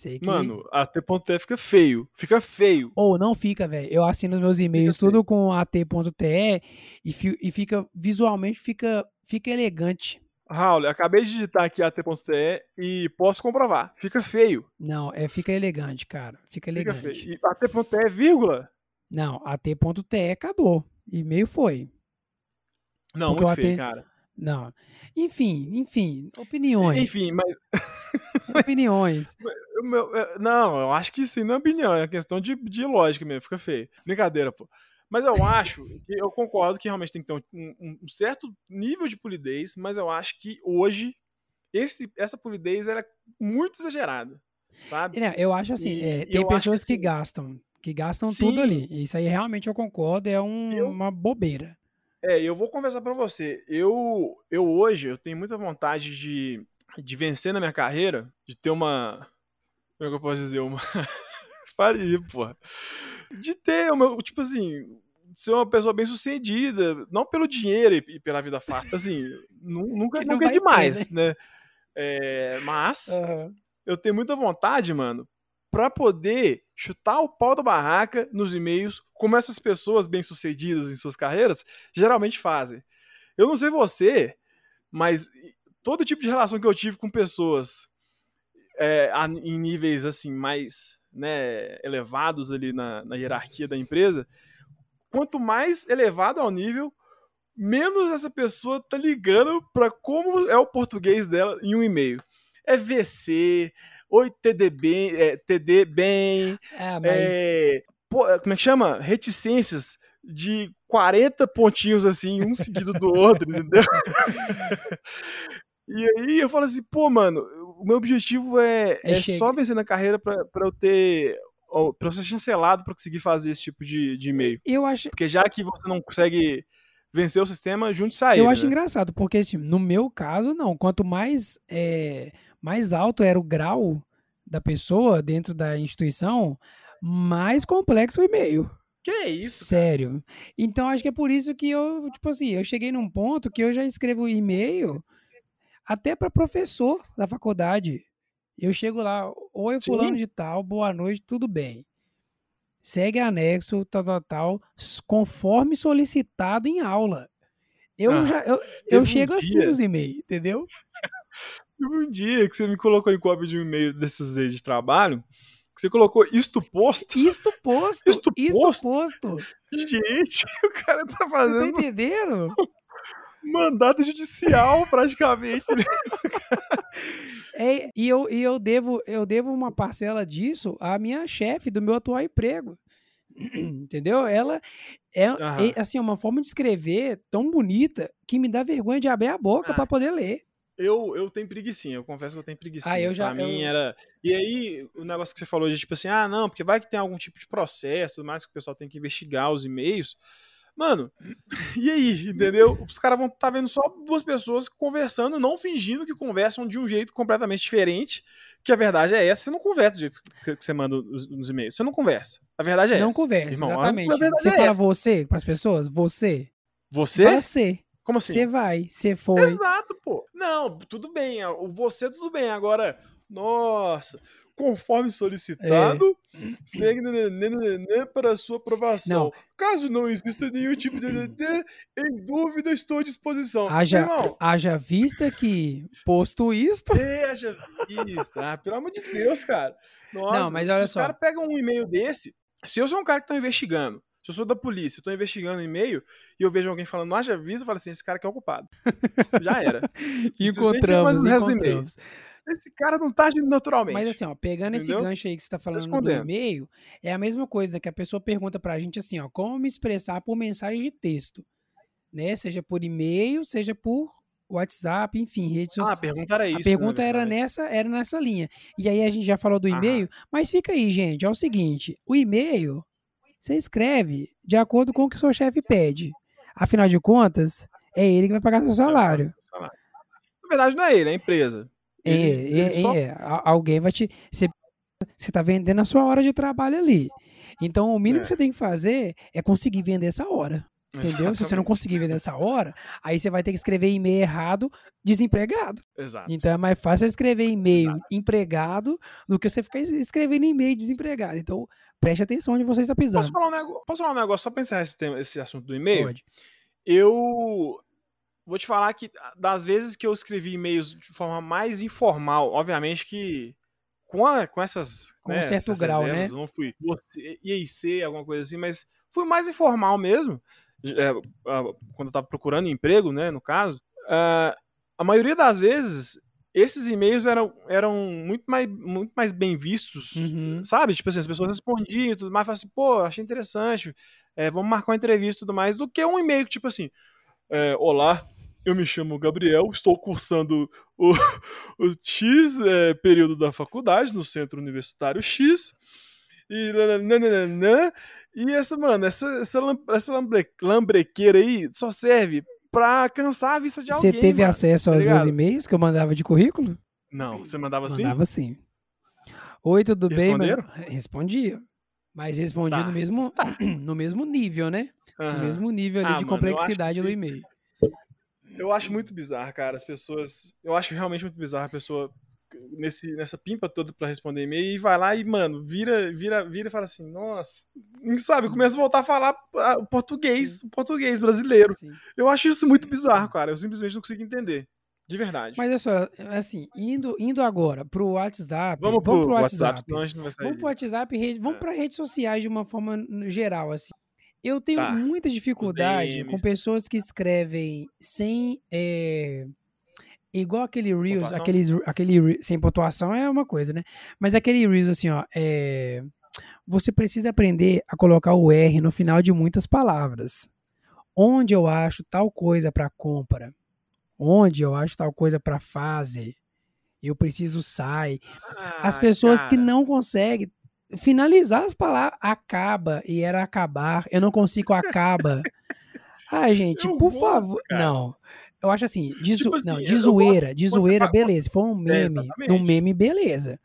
Sei que... Mano, a T.T fica feio. Fica feio. Ou não fica, velho. Eu assino meus e-mails feio. tudo com at.te e, fi- e fica visualmente fica, fica elegante. Raul, acabei de digitar aqui a T.te e posso comprovar. Fica feio. Não, é fica elegante, cara. Fica Fica elegante. feio. E a T.te é vírgula? Não, at.te acabou. E-mail foi. Não, Porque muito eu feio, cara. Não. Enfim, enfim, opiniões, Enfim, mas opiniões. meu- é, não, eu acho que aí não é opinião, é questão de, de lógica mesmo, fica feio. Brincadeira, pô. Mas eu acho que eu concordo que realmente tem que ter um, um- um certo nível de polidez, mas eu acho que hoje esse, essa polidez é muito exagerada, sabe? Não, eu acho assim, E- é, tem pessoas que, que assim, gastam, que gastam tudo ali. Sim. Isso aí realmente eu concordo, é um- Eu- uma bobeira. É, eu vou conversar pra você. Eu, eu hoje, eu tenho muita vontade de, de vencer na minha carreira, de ter uma. Como é que eu posso dizer? Uma. Pare aí, porra. De ter uma. Tipo assim. Ser uma pessoa bem sucedida, não pelo dinheiro e, pela vida farta, assim, nu- nunca, nunca é vai ter, demais, né? É, mas eu tenho muita vontade, mano, pra poder chutar o pau da barraca nos e-mails, como essas pessoas bem-sucedidas em suas carreiras geralmente fazem. Eu não sei você, mas todo tipo de relação que eu tive com pessoas é, em níveis assim mais né, elevados ali na, na hierarquia da empresa, quanto mais elevado é o nível, menos essa pessoa tá ligando pra como é o português dela em um e-mail. É VC, oi TDB, é, TD bem, Ah, mas é, pô, como é que chama? Reticências de 40 pontinhos assim, um seguido do outro, entendeu? E aí eu falo assim, pô, mano, o meu objetivo é, É é só vencer na carreira pra, pra eu ter. pra eu ser chancelado pra conseguir fazer esse tipo de, de e-mail. eu acho, Porque já que você não consegue vencer o sistema, junte-se a eu acho né? engraçado, porque assim, no meu caso, não. Quanto mais, é, mais alto era o grau da pessoa dentro da instituição, mais complexo o e-mail. Que é isso? Sério. Então acho que é por isso que eu, tipo assim, eu cheguei num ponto que eu já escrevo e-mail até para professor da faculdade. Eu chego lá, oi fulano Sim. de tal, boa noite, tudo bem. Segue anexo, tal, tal, tal, conforme solicitado em aula. Eu Ah, já, eu, eu um chego assim dia- nos e-mails, entendeu? Um dia que você me colocou em cópia de um e-mail desses aí de trabalho, que você colocou isto posto. Isto posto, Isto isto posto? posto. Gente, o cara tá Você tá fazendo entendendo? Mandado judicial praticamente. É, e eu, e eu, devo, eu devo uma parcela disso à minha chefe do meu atual emprego. Entendeu? Ela é, é, assim, uma forma de escrever tão bonita que me dá vergonha de abrir a boca Ah. para poder ler. Eu, eu tenho preguicinha, eu confesso que eu tenho preguicinha. Ah, eu já- Pra mim eu- era. E aí, o negócio que você falou de tipo assim, ah, não, porque vai que tem algum tipo de processo, tudo mais que o pessoal tem que investigar os e-mails. Mano, e aí, entendeu? Os caras vão estar vendo só duas pessoas conversando, não fingindo que conversam de um jeito completamente diferente, que a verdade é essa. Você não conversa do jeito que você manda os, os e-mails. Você não conversa. A verdade é essa. não conversa, irmão. Exatamente. A verdade Você é fala essa. você para as pessoas? Você? Você? Fala você. Como assim? Você vai, você foi. Exato, pô. Não, tudo bem. O você, tudo bem. Agora, nossa, conforme solicitado, é. segue para sua aprovação. Não. Caso não exista nenhum tipo de em dúvida, estou à disposição. Haja, haja vista que, posto isto. É, haja vista. Ah, pelo amor de Deus, cara. Nossa, não, mas olha se só. os caras pegam um e-mail desse, se eu sou um cara que tá investigando, se eu sou da polícia, estou investigando um e-mail e eu vejo alguém falando, haja vista, eu falo assim, esse cara que é o culpado. Já era. encontramos, encontramos. Esse cara não tá agindo naturalmente. Mas assim, ó, pegando Entendeu? esse gancho aí que você tá falando do e-mail, é a mesma coisa, né, que a pessoa pergunta pra gente assim, ó, como me expressar por mensagem de texto, né? Seja por e-mail, seja por WhatsApp, enfim, redes sociais. Ah, a pergunta era isso. A pergunta era nessa, era nessa linha. E aí a gente já falou do e-mail, mas fica aí, gente, é o seguinte, o e-mail você escreve de acordo com o que o seu chefe pede. Afinal de contas, é ele que vai pagar seu salário. Na verdade, não é ele, é a empresa. É, ele, é, só... é, alguém vai te. Você está vendendo a sua hora de trabalho ali. Então, o mínimo é. que você tem que fazer é conseguir vender essa hora. Entendeu? Exatamente. Se você não conseguir vender essa hora, aí você vai ter que escrever e-mail errado, desempregado. Exato. Então é mais fácil escrever e-mail Exato. empregado do que você ficar escrevendo e-mail desempregado. Então, preste atenção onde você está pisando. Posso falar um negócio, posso falar um negócio só para encerrar esse, tema, esse assunto do e-mail? Pode. Eu vou te falar que das vezes que eu escrevi e-mails de forma mais informal, obviamente que com, a, com essas. Com né, um certo grau, né? Não fui IAIC, alguma coisa assim, mas fui mais informal mesmo. É, quando eu tava procurando emprego, né, no caso. Uh, a maioria das vezes, esses e-mails eram, eram muito mais, muito mais bem vistos, uhum. sabe? Tipo assim, as pessoas respondiam e tudo mais, falavam assim, pô, achei interessante, é, vamos marcar uma entrevista e tudo mais, do que um e-mail que, tipo assim, é, olá, eu me chamo Gabriel, estou cursando o, o X é, período da faculdade no Centro Universitário X. E nananana, e essa, mano, essa, essa, essa lambre, lambrequeira aí só serve pra cansar a vista de alguém. Você teve mano, acesso tá aos meus e-mails que eu mandava de currículo? Não, você mandava assim? Mandava sim. Oi, tudo bem? Mano? Respondia. Mas respondia tá. no, mesmo, tá. no mesmo nível, né? Uhum. No mesmo nível ali ah, de mano, complexidade do e-mail. Eu acho muito bizarro, cara, as pessoas. Eu acho realmente muito bizarro a pessoa nesse, nessa pimpa toda para responder e-mail e vai lá e, mano, vira, vira, vira e fala assim, nossa, sabe, começa a voltar a falar o português, o português brasileiro. Sim. Eu acho isso muito bizarro, cara. Eu simplesmente não consigo entender. De verdade. Mas é só, assim, indo, indo agora pro WhatsApp. Vamos, vamos pro, WhatsApp. WhatsApp vamos pro WhatsApp, rede, vamos é. para redes sociais de uma forma geral, assim. Eu tenho tá. muita dificuldade com pessoas que escrevem sem. É, igual aquele Reels, aqueles, aquele sem pontuação é uma coisa, né? Mas aquele Reels, assim, ó, é, você precisa aprender a colocar o R no final de muitas palavras. Onde eu acho tal coisa para compra, onde eu acho tal coisa para fazer, eu preciso sai. Ah, As pessoas cara. que não conseguem finalizar as palavras, acaba e era acabar, eu não consigo acaba. Ai, gente, eu por favor, cara. não. Eu acho assim, de, tipo assim, não, de zoeira, de zoeira, beleza. Se for um é, meme, é, um meme, beleza.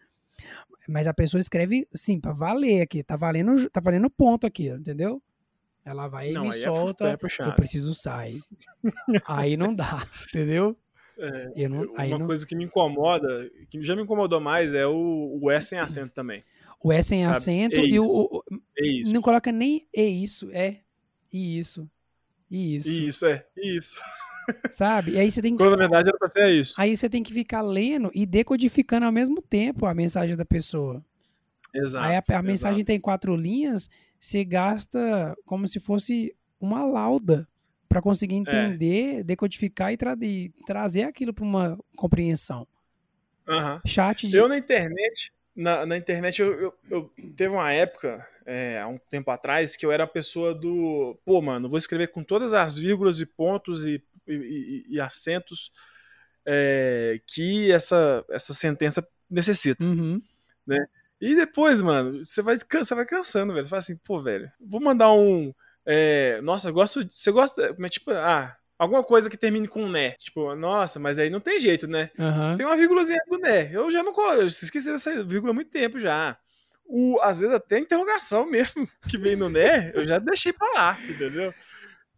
Mas a pessoa escreve, sim, pra valer aqui. Tá valendo, tá valendo ponto aqui, entendeu? Ela vai não, e me é solta, é eu preciso sair. aí não dá, entendeu? É, não, uma não... coisa que me incomoda, que já me incomodou mais, é o, o S sem acento também. O S sem acento é e o, é Não coloca nem E isso, é. E isso. E isso. Isso, é. Isso. Sabe? E aí você tem que. Quando na verdade era pra ser isso. Aí você tem que ficar lendo e decodificando ao mesmo tempo a mensagem da pessoa. Exato. Aí a, a exato. mensagem tem quatro linhas, você gasta como se fosse uma lauda para conseguir é. entender, é. decodificar e, tra e, trazer aquilo para uma compreensão. Uhum. Chat de... Eu na internet, na, na internet eu, eu, eu, teve uma época é, há um tempo atrás que eu era a pessoa do pô mano vou escrever com todas as vírgulas e pontos e e, e acentos é, que essa, essa sentença necessita. Uhum. Né? E depois, mano, você vai, você vai cansando, velho. Você fala assim, pô, velho, vou mandar um. É, nossa, eu gosto. Você gosta. Mas, tipo, ah, alguma coisa que termine com né. Tipo, nossa, mas aí não tem jeito, né? Uhum. Tem uma vírgulazinha do né. Eu já não eu esqueci dessa vírgula há muito tempo já. O, às vezes até interrogação mesmo que vem no né, eu já deixei pra lá, entendeu?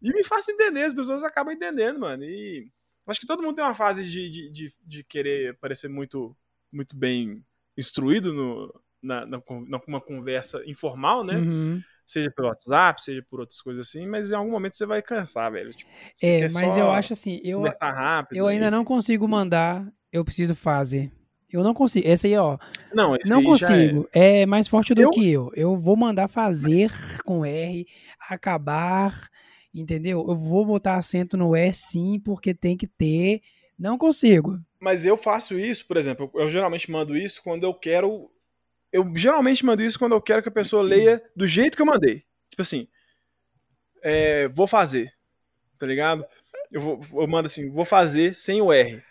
E me faço entender, as pessoas acabam entendendo, mano. E acho que todo mundo tem uma fase de, de, de, de querer parecer muito, muito bem instruído no, na, na, numa conversa informal, né? Uhum. Seja pelo WhatsApp, seja por outras coisas assim, mas em algum momento você vai cansar, velho. Tipo, É, mas eu acho assim, eu, rápido. eu ainda e- não consigo mandar, eu preciso fazer. Eu não consigo. Esse aí, ó, Não, esse não é. consigo. É. mais forte do Eu- que eu. Eu vou mandar fazer com R, acabar, entendeu? Eu vou botar acento no E sim, porque tem que ter. Não consigo. Mas eu faço isso, por exemplo, eu geralmente mando isso quando eu quero. Eu geralmente mando isso quando eu quero que a pessoa leia do jeito que eu mandei. Tipo assim, é, vou fazer, tá ligado? Eu, vou, eu mando assim, vou fazer sem o R.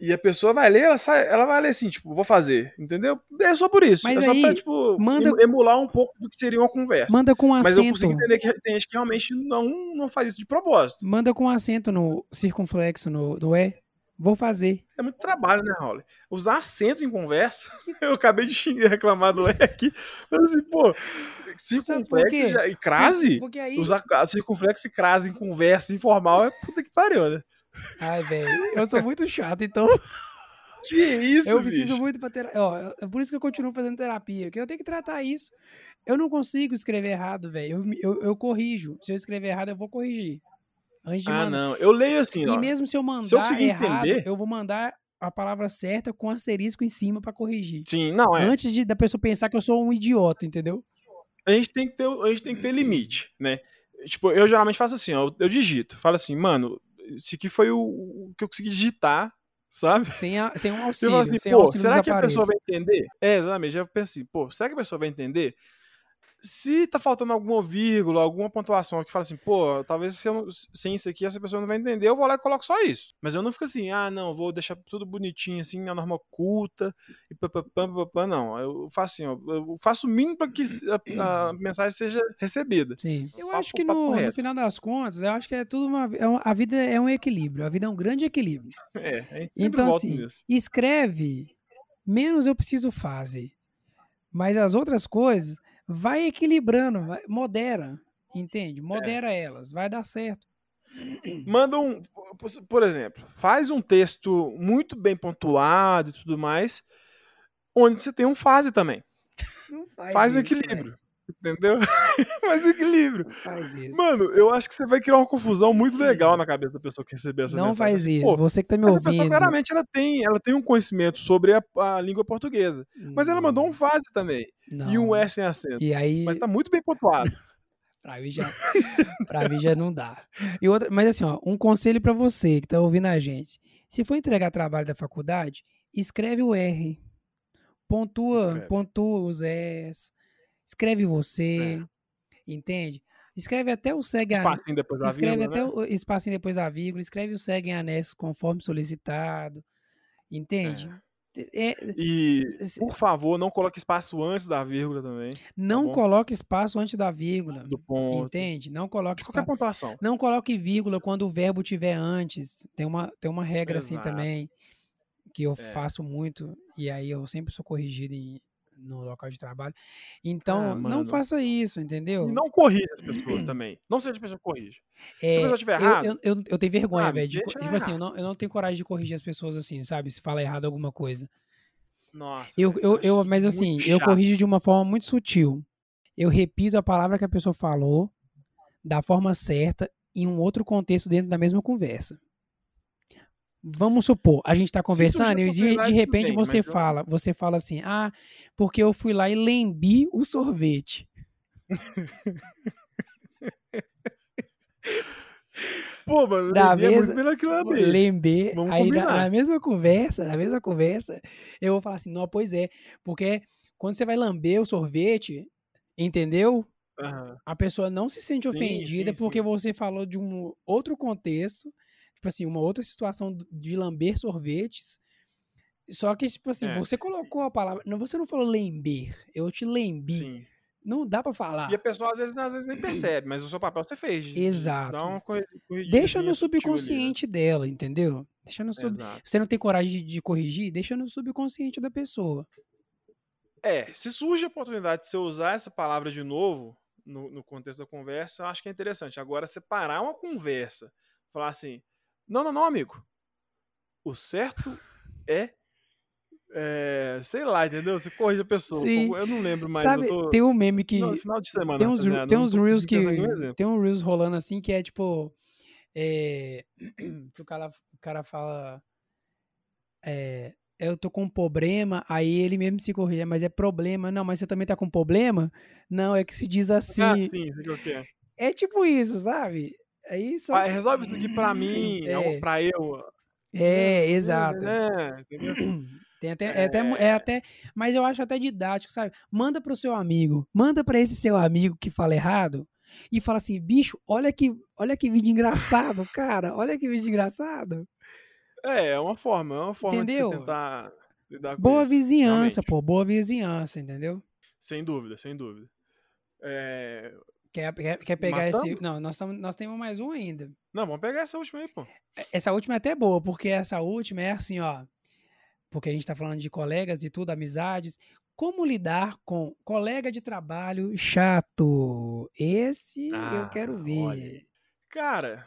E a pessoa vai ler, ela, sai, ela vai ler assim, tipo, vou fazer, entendeu? É só por isso. Mas é só aí, pra, tipo, manda- em- emular um pouco do que seria uma conversa. Manda com Mas eu acento. consigo entender que tem gente que realmente não, não faz isso de propósito. Manda com acento no circunflexo no, no E. Vou fazer. É muito trabalho, né, Raul? Usar acento em conversa. Eu acabei de reclamar do E aqui. Mas assim, pô, circunflexo já- e crase? Porque aí. Usar circunflexo e crase em conversa informal é puta que pariu, né? Ai, velho. Eu sou muito chato, então. Que isso, eu preciso bicho? muito pra terapia. Ó, é por isso que eu continuo fazendo terapia, que eu tenho que tratar isso. Eu não consigo escrever errado, velho. Eu, eu, eu corrijo. Se eu escrever errado, eu vou corrigir. Antes de Ah, mandar. não. Eu leio assim, E ó. mesmo se eu mandar se eu conseguir errado, entender- eu vou mandar a palavra certa com asterisco em cima pra corrigir. Sim, não, é. Antes de, da pessoa pensar que eu sou um idiota, entendeu? A gente tem que ter, a gente tem que ter limite, né? Tipo, eu geralmente faço assim, ó. Eu digito. Falo assim, mano, esse aqui foi o, o que eu consegui digitar, sabe? Sem, a- sem um auxílio. assim, sem pô, auxílio será que a aparelhos. pessoa vai entender? É, exatamente. Já penso assim, pô, será que a pessoa vai entender? Se tá faltando alguma vírgula, alguma pontuação que fala assim, pô, talvez se eu sem isso aqui essa pessoa não vai entender, eu vou lá e coloco só isso. Mas eu não fico assim, ah, não, vou deixar tudo bonitinho assim, na norma culta, e papapá, papapá, não. Eu faço assim, ó, eu faço o mínimo para que a, a mensagem seja recebida. Sim. Eu Papo- acho que no, no final das contas, eu acho que é tudo uma. é uma- a vida é um equilíbrio. A vida é um grande equilíbrio. É, a gente sempre Então, volta assim, nisso. escreve, menos eu preciso fazer. Mas as outras coisas, vai equilibrando, vai- modera, entende? É. Modera elas, vai dar certo. Manda um, por exemplo, faz um texto muito bem pontuado e tudo mais, onde você tem um fase também. Não Faz um equilíbrio. Entendeu? Faz um equilíbrio. Não faz isso. Mano, eu acho que você vai criar uma confusão muito legal na cabeça da pessoa que receber essa não mensagem. faz Assim, isso. pô, Você que tá me mas a pessoa ouvindo. claramente ela tem, ela tem um conhecimento sobre a, a língua portuguesa. Mas ela mandou um fase também. E um Não. S sem acento. E aí, Mas tá muito bem pontuado. pra mim já, pra mim já não dá. E outra, mas assim, ó, um conselho pra você que tá ouvindo a gente. Se for entregar trabalho da faculdade, escreve o R. Pontua, Escreve. pontua os S. Escreve você. Entende? Escreve até o segue. Espacinho depois da Escreve vírgula, até né? o espacinho depois da vírgula. Escreve o segue em anexo conforme solicitado. Entende? É, E, s- por favor, não coloque espaço antes da vírgula também. não bom? coloque espaço antes da vírgula. Do ponto. Entende? Não coloque Qualquer espaço. pontuação. Não coloque vírgula quando o verbo tiver antes. Tem uma, tem uma regra assim Exato. também que eu É. faço muito e aí eu sempre sou corrigido em- no local de trabalho. Então, Ah, não faça isso, entendeu? E não corrija as pessoas também. Não seja a pessoa que corrige. Se a É, pessoa estiver eu, errado, eu, eu, eu tenho vergonha, velho. Tipo assim, eu errar. não, eu não tenho coragem de corrigir as pessoas assim, sabe? Se fala errado alguma coisa. nossa. Eu, eu, eu, mas assim, eu corrijo de uma forma muito sutil. Eu repito a palavra que a pessoa falou da forma certa em um outro contexto dentro da mesma conversa. Vamos supor, a gente está conversando e de, de repente bem, você mas eu- fala, você fala assim, ah, porque eu fui lá e lembi o sorvete. Pô, mano, Da Levi é mesa- muito melhor que lamber. Vamos aí na, na mesma conversa, na mesma conversa, eu vou falar assim, não, pois é, porque quando você vai lamber o sorvete, entendeu? Aham. a pessoa não se sente Sim, ofendida sim, porque sim. você falou de um outro contexto, tipo assim, uma outra situação de lamber sorvetes. Só que, tipo assim, É. você colocou a palavra. Não, você não falou lember, eu te lembi. Sim. Não dá pra falar. E a pessoa às vezes, às vezes nem percebe, mas o seu papel você fez. Exato. Dar uma Deixa no sutil ali, né? subconsciente dela, entendeu? Deixa no sub... Exato. Você não tem coragem de, de corrigir? Deixa no subconsciente da pessoa. É, se surge a oportunidade de você usar essa palavra de novo no, no contexto da conversa, eu acho que é interessante. Agora, separar uma conversa, falar assim: não, não, não, amigo. O certo é. É, sei lá, entendeu? Você corrige a pessoa. Sim. Eu não lembro mais. Sabe, tô... tem um meme que. No final de semana. tem uns, rapaziada, tem uns reels que. Tem um reels rolando assim que é tipo. É, que o cara, o cara fala. É, eu tô com um problema, aí ele mesmo se corrige, mas é problema. Não, mas você também tá com problema? Não, é que se diz assim. Ah, sim, sei o que é. É tipo isso, sabe? Aí só. Vai, resolve isso aqui pra mim, É. ou pra eu. É, exato. É? Tem até, é, até, é até, mas eu acho até didático, sabe? Manda pro seu amigo, manda pra esse seu amigo que fala errado e fala assim, bicho, olha que, olha que vídeo engraçado, cara, olha que vídeo engraçado. É, é uma forma, é uma forma Entendeu? de você tentar lidar com Boa isso, vizinhança, realmente. pô, boa vizinhança, entendeu? Sem dúvida, sem dúvida. É, Quer, quer, quer pegar esse. Não, nós, tamo, nós temos mais um ainda. Não, vamos pegar essa última aí, pô. Essa última é até boa, porque essa última é assim, ó. Porque a gente tá falando de colegas e tudo, amizades. Como lidar com colega de trabalho chato? Esse eu Ah, quero olha ver. Cara,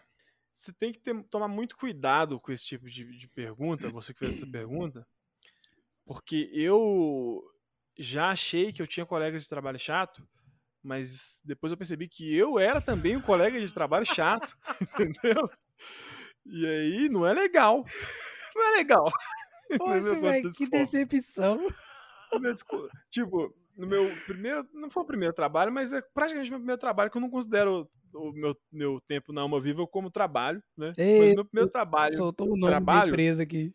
você tem que ter- tomar muito cuidado com esse tipo de, de pergunta, você que fez essa pergunta, porque eu já achei que eu tinha colegas de trabalho chato, mas depois eu percebi que eu era também um colega de trabalho chato, entendeu? E aí não é legal. Não é legal. Poxa, que decepção. Tipo, no meu primeiro. Não foi o primeiro trabalho, mas é praticamente meu primeiro trabalho que eu não considero o meu, meu tempo na Alma Viva como trabalho, né? mas Ei, o meu primeiro trabalho. Soltou o nome da trabalho? empresa aqui.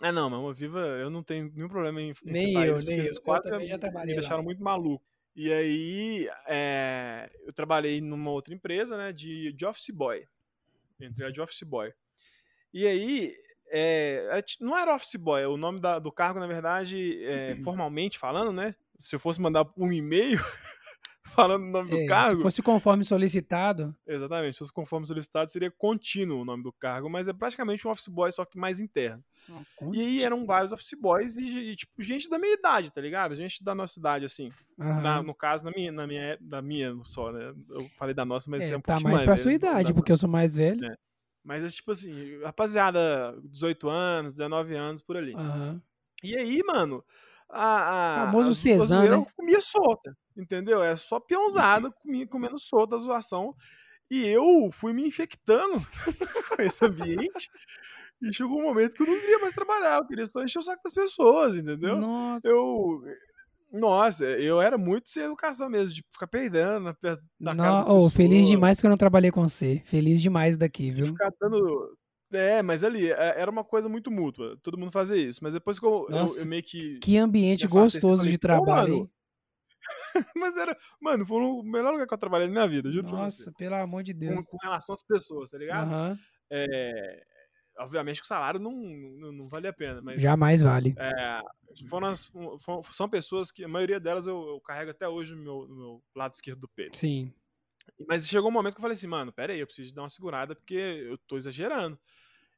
Ah, não, mas Alma Viva eu não tenho nenhum problema em, em Nem eu, porque nem eu. Eu quase também já me lá. deixaram muito maluco. E aí, é, eu trabalhei numa outra empresa, né, de, de office boy. Entrei de office boy. E aí, é, não era office boy, o nome da- do cargo, na verdade, é, formalmente falando, né, se eu fosse mandar um e-mail falando o nome É, do cargo, se fosse conforme solicitado, exatamente, se fosse conforme solicitado, seria contínuo o nome do cargo, mas é praticamente um office boy, só que mais interno. E aí eram vários office boys e, e, tipo, gente da minha idade, tá ligado? Gente da nossa idade, assim. Na- no caso, na minha, na minha, da minha só, né? Eu falei da nossa, mas É, é um tá pouquinho mais pra velho, sua né? idade, porque eu sou mais velho. É. Mas é tipo assim, rapaziada, 18 anos, 19 anos, por ali. Aham. E aí, mano, a, a, Famoso zoeira né? comia solta, entendeu? É só peãozada, comia, comendo solta a zoação. E eu fui me infectando com esse ambiente. E chegou um momento que eu não queria mais trabalhar, eu queria só encher o saco das pessoas, entendeu? Nossa. Eu. Nossa, eu era muito sem educação mesmo, de ficar peidando na, na cara No- das oh, feliz demais que eu não trabalhei com você. Feliz demais daqui, viu? Ficar dando. É, mas ali, é- era uma coisa muito mútua. Todo mundo fazia isso. Mas depois que eu, eu- Nossa, eu meio que. Que ambiente gostoso falei, de "Pô, trabalho? Mas era. Mano, foi o melhor lugar que eu trabalhei na minha vida, juro. Nossa, pelo amor de Com, Deus. com relação às pessoas, tá ligado? Aham. É, obviamente que o salário não, não, não valia a pena, mas. Jamais vale. É, foram as- foram- são pessoas que a maioria delas eu, eu carrego até hoje no meu, no meu lado esquerdo do peito. Sim. Mas chegou um momento que eu falei assim, mano, pera aí, eu preciso dar uma segurada porque eu tô exagerando.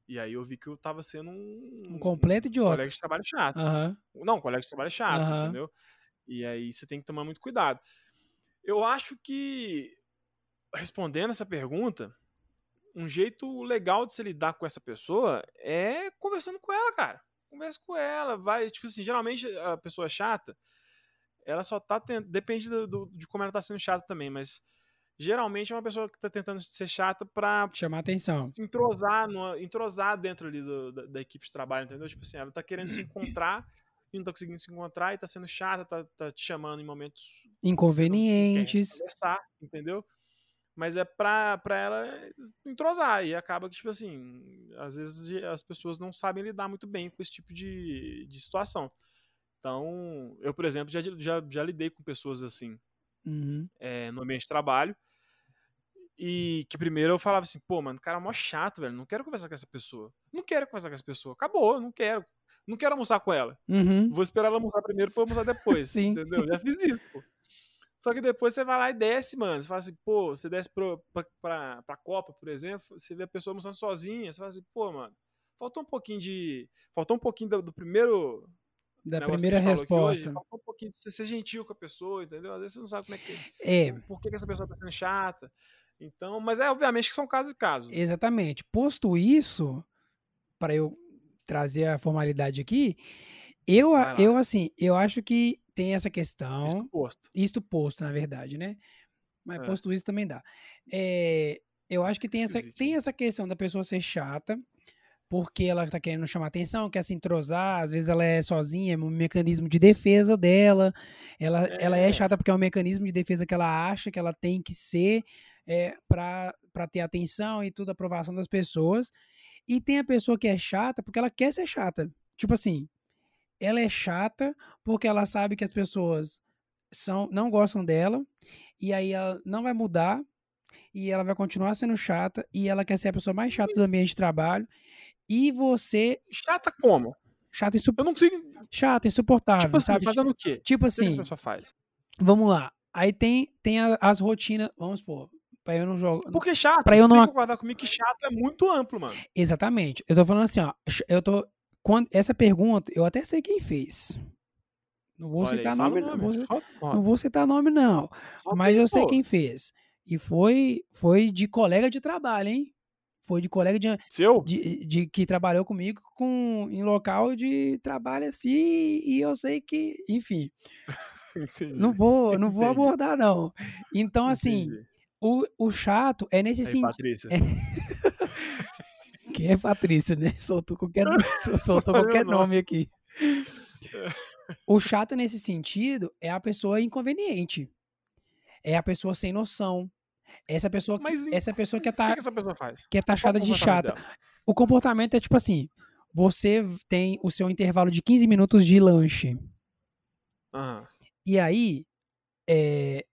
E aí eu vi que eu tava sendo um, Um completo idiota. colega de trabalho chato. Aham. Não, um colega de trabalho chato, Aham. entendeu? E aí você tem que tomar muito cuidado. Eu acho que, respondendo essa pergunta, um jeito legal de se lidar com essa pessoa é conversando com ela, cara. Conversa com ela, vai. Tipo assim, geralmente a pessoa chata, ela só tá tentando. Depende do, do- de como ela tá sendo chata também, mas geralmente é uma pessoa que tá tentando ser chata pra Chamar atenção. entrosar, no, entrosar dentro ali do- da, da equipe de trabalho, entendeu? Tipo assim, ela tá querendo se encontrar e não tá conseguindo se encontrar e tá sendo chata, tá, tá te chamando em momentos Inconvenientes. conversar, entendeu? Mas é pra, pra ela entrosar e acaba que, tipo assim, às vezes as pessoas não sabem lidar muito bem com esse tipo de, de situação. Então, eu, por exemplo, já, já, já lidei com pessoas assim Uhum. é, no ambiente de trabalho. E que primeiro eu falava assim, pô, mano, o cara é mó chato, velho. Não quero conversar com essa pessoa. Não quero conversar com essa pessoa. Acabou, não quero. Não quero almoçar com ela. Uhum. Vou esperar ela almoçar primeiro pra eu almoçar depois. Sim. Entendeu? Já fiz isso, pô. Só que depois você vai lá e desce, mano. Você fala assim, pô, você desce pro, pra, pra, pra Copa, por exemplo, você vê a pessoa almoçando sozinha, você fala assim, pô, mano, faltou um pouquinho de. Faltou um pouquinho do, do primeiro. Da primeira resposta. Hoje, faltou um pouquinho de você ser gentil com a pessoa, entendeu? Às vezes você não sabe como é que. É, Por que, que essa pessoa tá sendo chata. Então, mas é obviamente que são casos e casos. exatamente. Posto isso, para eu trazer a formalidade aqui, eu, eu assim, eu acho que tem essa questão, posto. isto posto, na verdade, né? Mas É. posto isso também dá. É, eu acho que tem essa, tem essa questão da pessoa ser chata, porque ela tá querendo chamar atenção, quer se entrosar, às vezes ela é sozinha, é um mecanismo de defesa dela. Ela é, ela É. chata porque é um mecanismo de defesa que ela acha que ela tem que ser é, para ter atenção e tudo, aprovação das pessoas. E tem a pessoa que é chata porque ela quer ser chata. Tipo assim, ela é chata porque ela sabe que as pessoas são, não gostam dela, e aí ela não vai mudar, e ela vai continuar sendo chata, e ela quer ser a pessoa mais chata do ambiente de trabalho, e você, Chata como? chata, insu, Eu não consigo. chata insuportável, Tipo assim, sabe? fazendo o quê? Tipo O que que assim, a pessoa faz? vamos lá, aí tem, tem a- as rotinas, vamos supor, pra eu não jogar, Porque chato, Pra eu não concordar comigo que chato é muito amplo, mano. exatamente, eu tô falando assim, ó, eu tô, quando, essa pergunta, eu até sei quem fez, não vou Olha aí, citar fala nome, o não, nome. vou, Só- não vou citar nome não, só Mas tem, eu sei pô. quem fez. E foi foi de colega de trabalho, hein? Foi de colega de, Seu? de, de- que trabalhou comigo com, em local de trabalho assim, e eu sei que, enfim, Entendi. não vou, não vou Entendi. abordar, não. Então, assim, Entendi. O, o chato é nesse Aí, sentido. Patrícia. Quem é Patrícia, né? Soltou qualquer, soltou qualquer nome aqui. O chato nesse sentido é a pessoa inconveniente. É a pessoa sem noção. Essa pessoa que, Mas essa pessoa que é, O que, pessoa faz? que é taxada de chata. dela? O comportamento é tipo assim: você tem o seu intervalo de 15 minutos de lanche. Aham. E aí, é,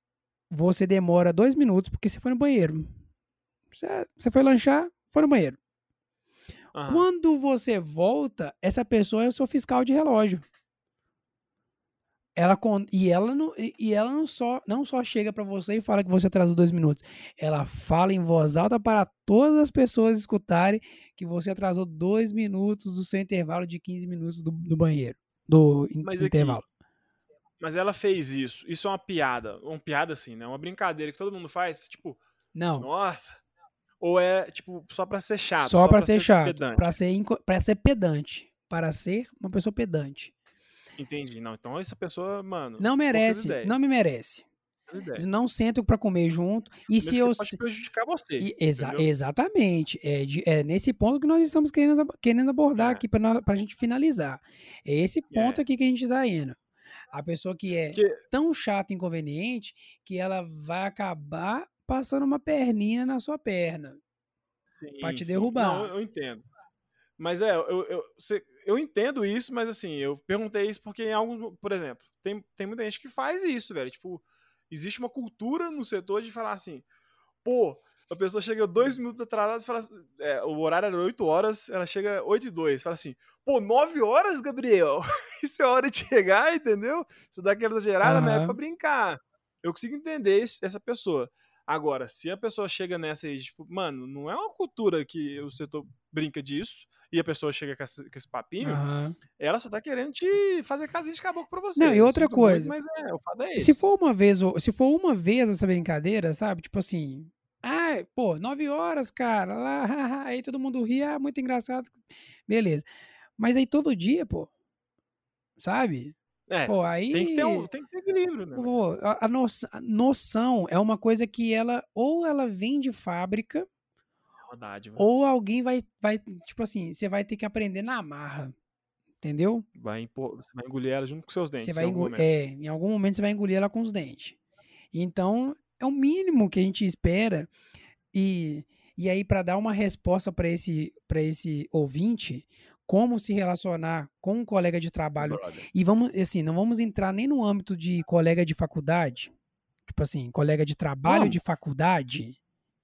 você demora dois minutos porque você foi no banheiro. Você, foi lanchar, foi no banheiro. aham. Quando você volta, essa pessoa é o seu fiscal de relógio. Ela con- e ela não, e ela não só não só chega pra você e fala que você atrasou dois minutos. Ela fala em voz alta para todas as pessoas escutarem que você atrasou dois minutos do seu intervalo de 15 minutos do, do banheiro. Do Mas aqui, intervalo. Mas ela fez isso. Isso é uma piada. Uma piada assim, né? Uma brincadeira que todo mundo faz. Tipo, Não. nossa. Ou é, tipo, só pra ser chato. só pra ser chato. pedante. Pra ser, pra ser pedante. Para ser uma pessoa pedante. Entendi. Não, então essa pessoa, mano. Não merece. Não me merece. Não sento pra comer junto. E Mesmo se eu. pode prejudicar você. E exa- entendeu? exatamente. É, de- é nesse ponto que nós estamos querendo, querendo abordar É. aqui para a gente finalizar. É esse ponto É. aqui que a gente está indo. A pessoa que é Porque- tão chata e inconveniente que ela vai acabar passando uma perninha na sua perna. Sim, pra te sim. derrubar. Não, eu, entendo. Mas é, eu, eu, eu entendo isso, mas assim, eu perguntei isso porque em alguns. Por exemplo, tem, tem muita gente que faz isso, velho. Tipo, existe uma cultura no setor de falar assim, pô, a pessoa chega dois minutos atrasada e fala assim, é, o horário era 8 horas, ela chega 8 e 2. Fala assim, pô, 9 horas, Gabriel? Isso é hora de chegar, entendeu? Você dá aquela exagerada, mas é pra brincar. Eu consigo entender esse- essa pessoa. Agora, se a pessoa chega nessa aí, tipo, mano, não é uma cultura que o setor brinca disso, e a pessoa chega com esse, com esse papinho, Aham. ela só tá querendo te fazer casinha de caboclo pra você. Não, e outra sinto muito, coisa, mas é, o fato é esse. Se for uma vez, se for uma vez essa brincadeira, sabe? Tipo assim, ah, pô, nove horas, cara, lá, aí todo mundo ri, ah, muito engraçado, beleza. Mas aí todo dia, pô, sabe? É, Pô, aí, tem que ter um, tem que ter equilíbrio, né? pô, a, a noção, a noção é uma coisa que ela, ou ela vem de fábrica, dádiva. ou alguém vai, vai, tipo assim, você vai ter que aprender na marra, entendeu? Vai impor, você vai engolir ela junto com seus dentes. Você vai algum engo- momento. é, em algum momento você vai engolir ela com os dentes. Então, é o mínimo que a gente espera. E, e aí, para dar uma resposta para esse, pra esse ouvinte, como se relacionar com um colega de trabalho. brother. E vamos, assim, não vamos entrar nem no âmbito de colega de faculdade. Tipo assim, colega de trabalho Vamos. de faculdade.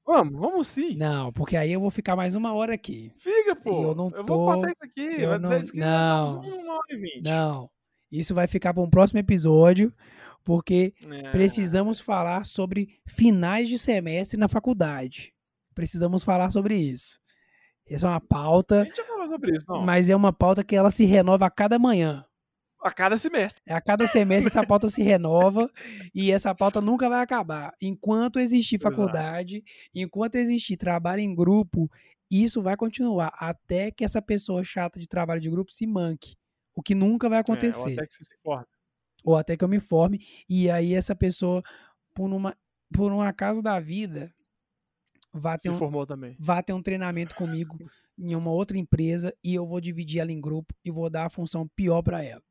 Vamos, vamos sim. Não, porque aí eu vou ficar mais uma hora aqui. Fica, pô. Eu não vou tô- cortar isso aqui. eu vai não- dar isso aqui, nós não. estamos uma hora e vinte. Não. Isso vai ficar para um próximo episódio, porque É. Precisamos falar sobre finais de semestre na faculdade. Precisamos falar sobre isso. Essa é uma A pauta, gente já falou sobre isso, não. mas é uma pauta que ela se renova a cada manhã. A cada semestre. A cada semestre essa pauta se renova e essa pauta nunca vai acabar. Enquanto existir Exato. faculdade, enquanto existir trabalho em grupo isso vai continuar até que essa pessoa chata de trabalho de grupo se manque. O que nunca vai É, acontecer. até que você se forme. Ou até que eu me forme, e aí essa pessoa, por, uma, por um acaso da vida, vá ter, Se um, formou também. vá ter um treinamento comigo em uma outra empresa e eu vou dividir ela em grupo e vou dar a função pior pra ela.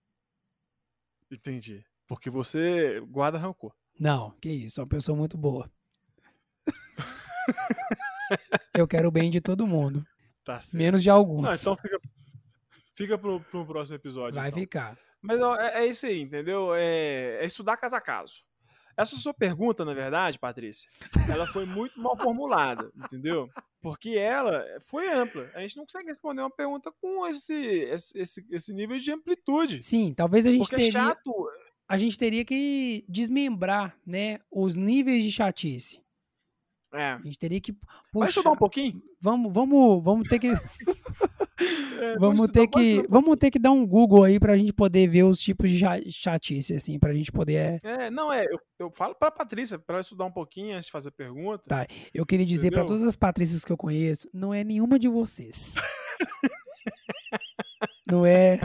Entendi. Porque você guarda rancor. Não, que isso, é uma pessoa muito boa. eu quero o bem de todo mundo, Tá menos de alguns. Não, então fica, fica pro, pro próximo episódio. Vai então. ficar. Mas ó, é, é isso aí, entendeu? É, é estudar caso a caso. Essa sua pergunta, na verdade, Patrícia, ela foi muito mal formulada, entendeu? Porque ela foi ampla. A gente não consegue responder uma pergunta com esse, esse, esse, nível de amplitude. Sim, talvez a gente Porque é teria, chato. a gente teria que desmembrar, né, os níveis de chatice. É. A gente teria que Vai puxar. estudar um pouquinho? Vamos, vamos, vamos ter que, É, vamos ter que, vamos ter que dar um Google aí pra gente poder ver os tipos de cha- chatice, assim, pra gente poder. É, não, é, eu, eu falo pra Patrícia, pra ela estudar um pouquinho antes de fazer pergunta. Tá. Eu queria dizer pra Entendeu? todas as Patrícias que eu conheço, não é nenhuma de vocês. não é,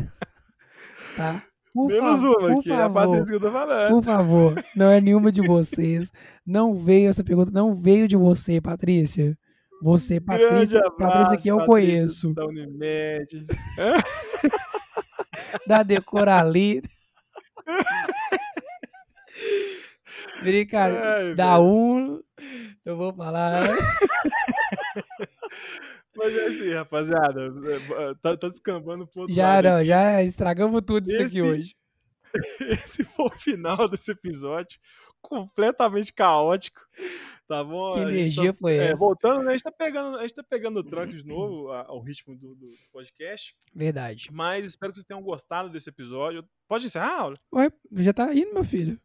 tá? Por, Menos fa- uma, por que é a favor, Patrícia que eu tô falando. por favor, não é nenhuma de vocês. Não veio essa pergunta, não veio de você, Patrícia. Você, Patrícia, abraço, Patrícia que eu Patrícia conheço. Da Unimed. da Decorali. Brincadeira. Da um. Eu vou falar. Mas é assim, rapaziada. Tá, tá descambando pro outro Já lado. não, já estragamos tudo isso aqui Esse- hoje. Esse foi o final desse episódio. Completamente caótico. Tá bom? Que energia tá- foi é, essa? voltando, né? A gente tá pegando, a gente tá pegando o tranco de novo, a- ao ritmo do, do podcast. Verdade. Mas espero que vocês tenham gostado desse episódio. Pode encerrar, Aula? Ué, já tá indo, meu filho.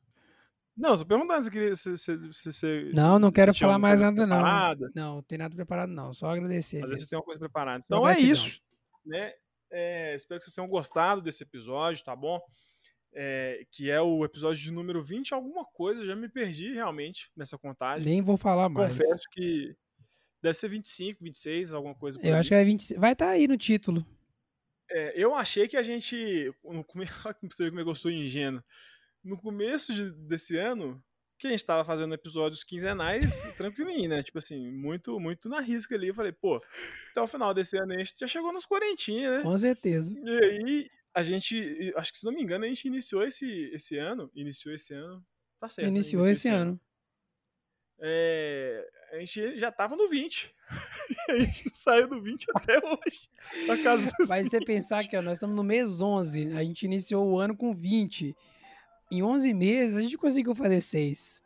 Não, só perguntando se queria. Se, se, se, se- Não, não quero falar mais nada, não. preparada. Não, não tem nada preparado, não. Só agradecer. Às vezes tem uma coisa preparada. Então é isso. Né? É, espero que vocês tenham gostado desse episódio, tá bom? É, que é o episódio de número 20, alguma coisa, já me perdi realmente nessa contagem. Nem vou falar mais. Confesso que deve ser 25, 26, alguma coisa por Eu acho que é 20. Vai estar aí no título. É, eu achei que a gente. No começo, você vê como eu sou ingênuo. No começo de- desse ano, que a gente tava fazendo episódios quinzenais tranquilinho, né? Tipo assim, muito, muito na risca ali. Eu falei, pô, até o final desse ano a gente já chegou nos quarentinha, né? Com certeza. E aí, a gente. Acho que se não me engano, a gente iniciou esse, esse ano. Iniciou esse ano. Tá certo. né? Iniciou esse ano. É, a gente já tava no 20. E a gente não saiu do 20 até hoje. Na casa dos Mas você pensar que ó, nós estamos no mês 11, a gente iniciou o ano com 20. Em 11 meses, a gente conseguiu fazer 6.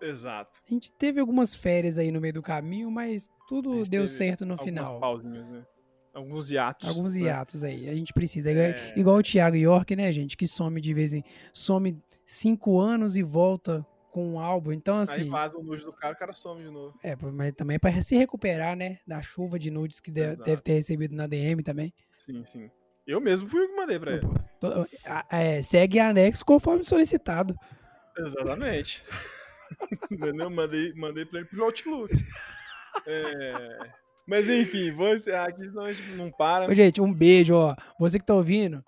Exato. A gente teve algumas férias aí no meio do caminho, mas tudo deu certo no final. pausinhas, né? Alguns hiatos. Alguns né? hiatos aí. A gente precisa. Igual, É. igual o Thiago York, né, gente? Que some de vez em. Some cinco anos e volta com um álbum. Então, Aí assim. vaza o nude do cara, o cara some de novo. É, mas também é pra se recuperar, né? Da chuva de nudes que Exato. deve ter recebido na DM também. Sim, sim. Eu mesmo fui o que mandei pra ele. É, segue anexo conforme solicitado. Exatamente. Entendeu? Mandei, mandei pra ele pro Outlook. É, Mas enfim, vou encerrar aqui, senão a gente não para. Ô, gente, um beijo, ó. Você que tá ouvindo,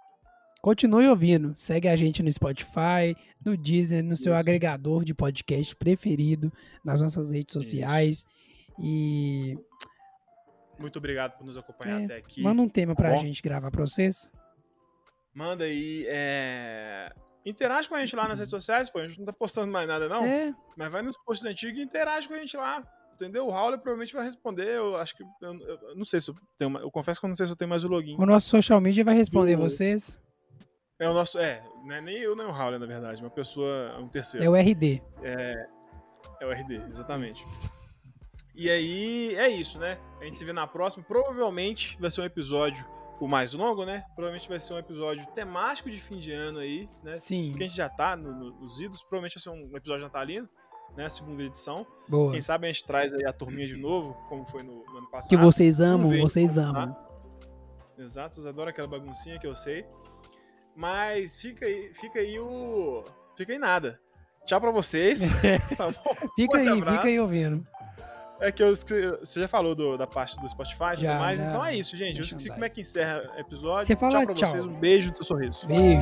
continue ouvindo. Segue a gente no Spotify, no Disney, no seu Isso. agregador de podcast preferido, nas nossas redes sociais. E Muito obrigado por nos acompanhar É, até aqui. manda um tema pra bom? gente gravar pra vocês. Manda aí. É... Interage com a gente lá nas redes sociais, pô. A gente não tá postando mais nada, não. É, Mas vai nos posts antigos e interage com a gente lá. Entendeu? O Raul provavelmente vai responder. Eu acho que. Eu, eu- eu não sei se eu tenho. Eu confesso que eu não sei se eu tenho mais o login. o nosso social media vai responder Do- vocês. É o nosso. É, não é nem eu nem o Raul, na verdade. Uma pessoa. Um terceiro. É o RD. É o RD, exatamente. E aí, é isso, né? A gente se vê na próxima. Provavelmente vai ser um episódio o mais longo, né? Provavelmente vai ser um episódio temático de fim de ano aí, né? Sim, Porque a gente já tá no- no- nos idos. Provavelmente vai ser um episódio natalino, né? Segunda edição. boa. Quem sabe a gente traz aí a turminha de novo, como foi no, no ano passado. Que vocês amam, ver vocês tá. amam. Exato, vocês adoram aquela baguncinha que eu sei. Mas fica aí, fica aí o. Fica aí nada. Tchau pra vocês. tá bom? Fica aí, abraço. fica aí ouvindo. É que eu você já falou do- da parte do Spotify e Já, tudo mais. já. Então é isso, gente. Eu esqueci como é que encerra o episódio. Você fala tchau pra tchau. vocês. Um beijo do seu sorriso. Beijo.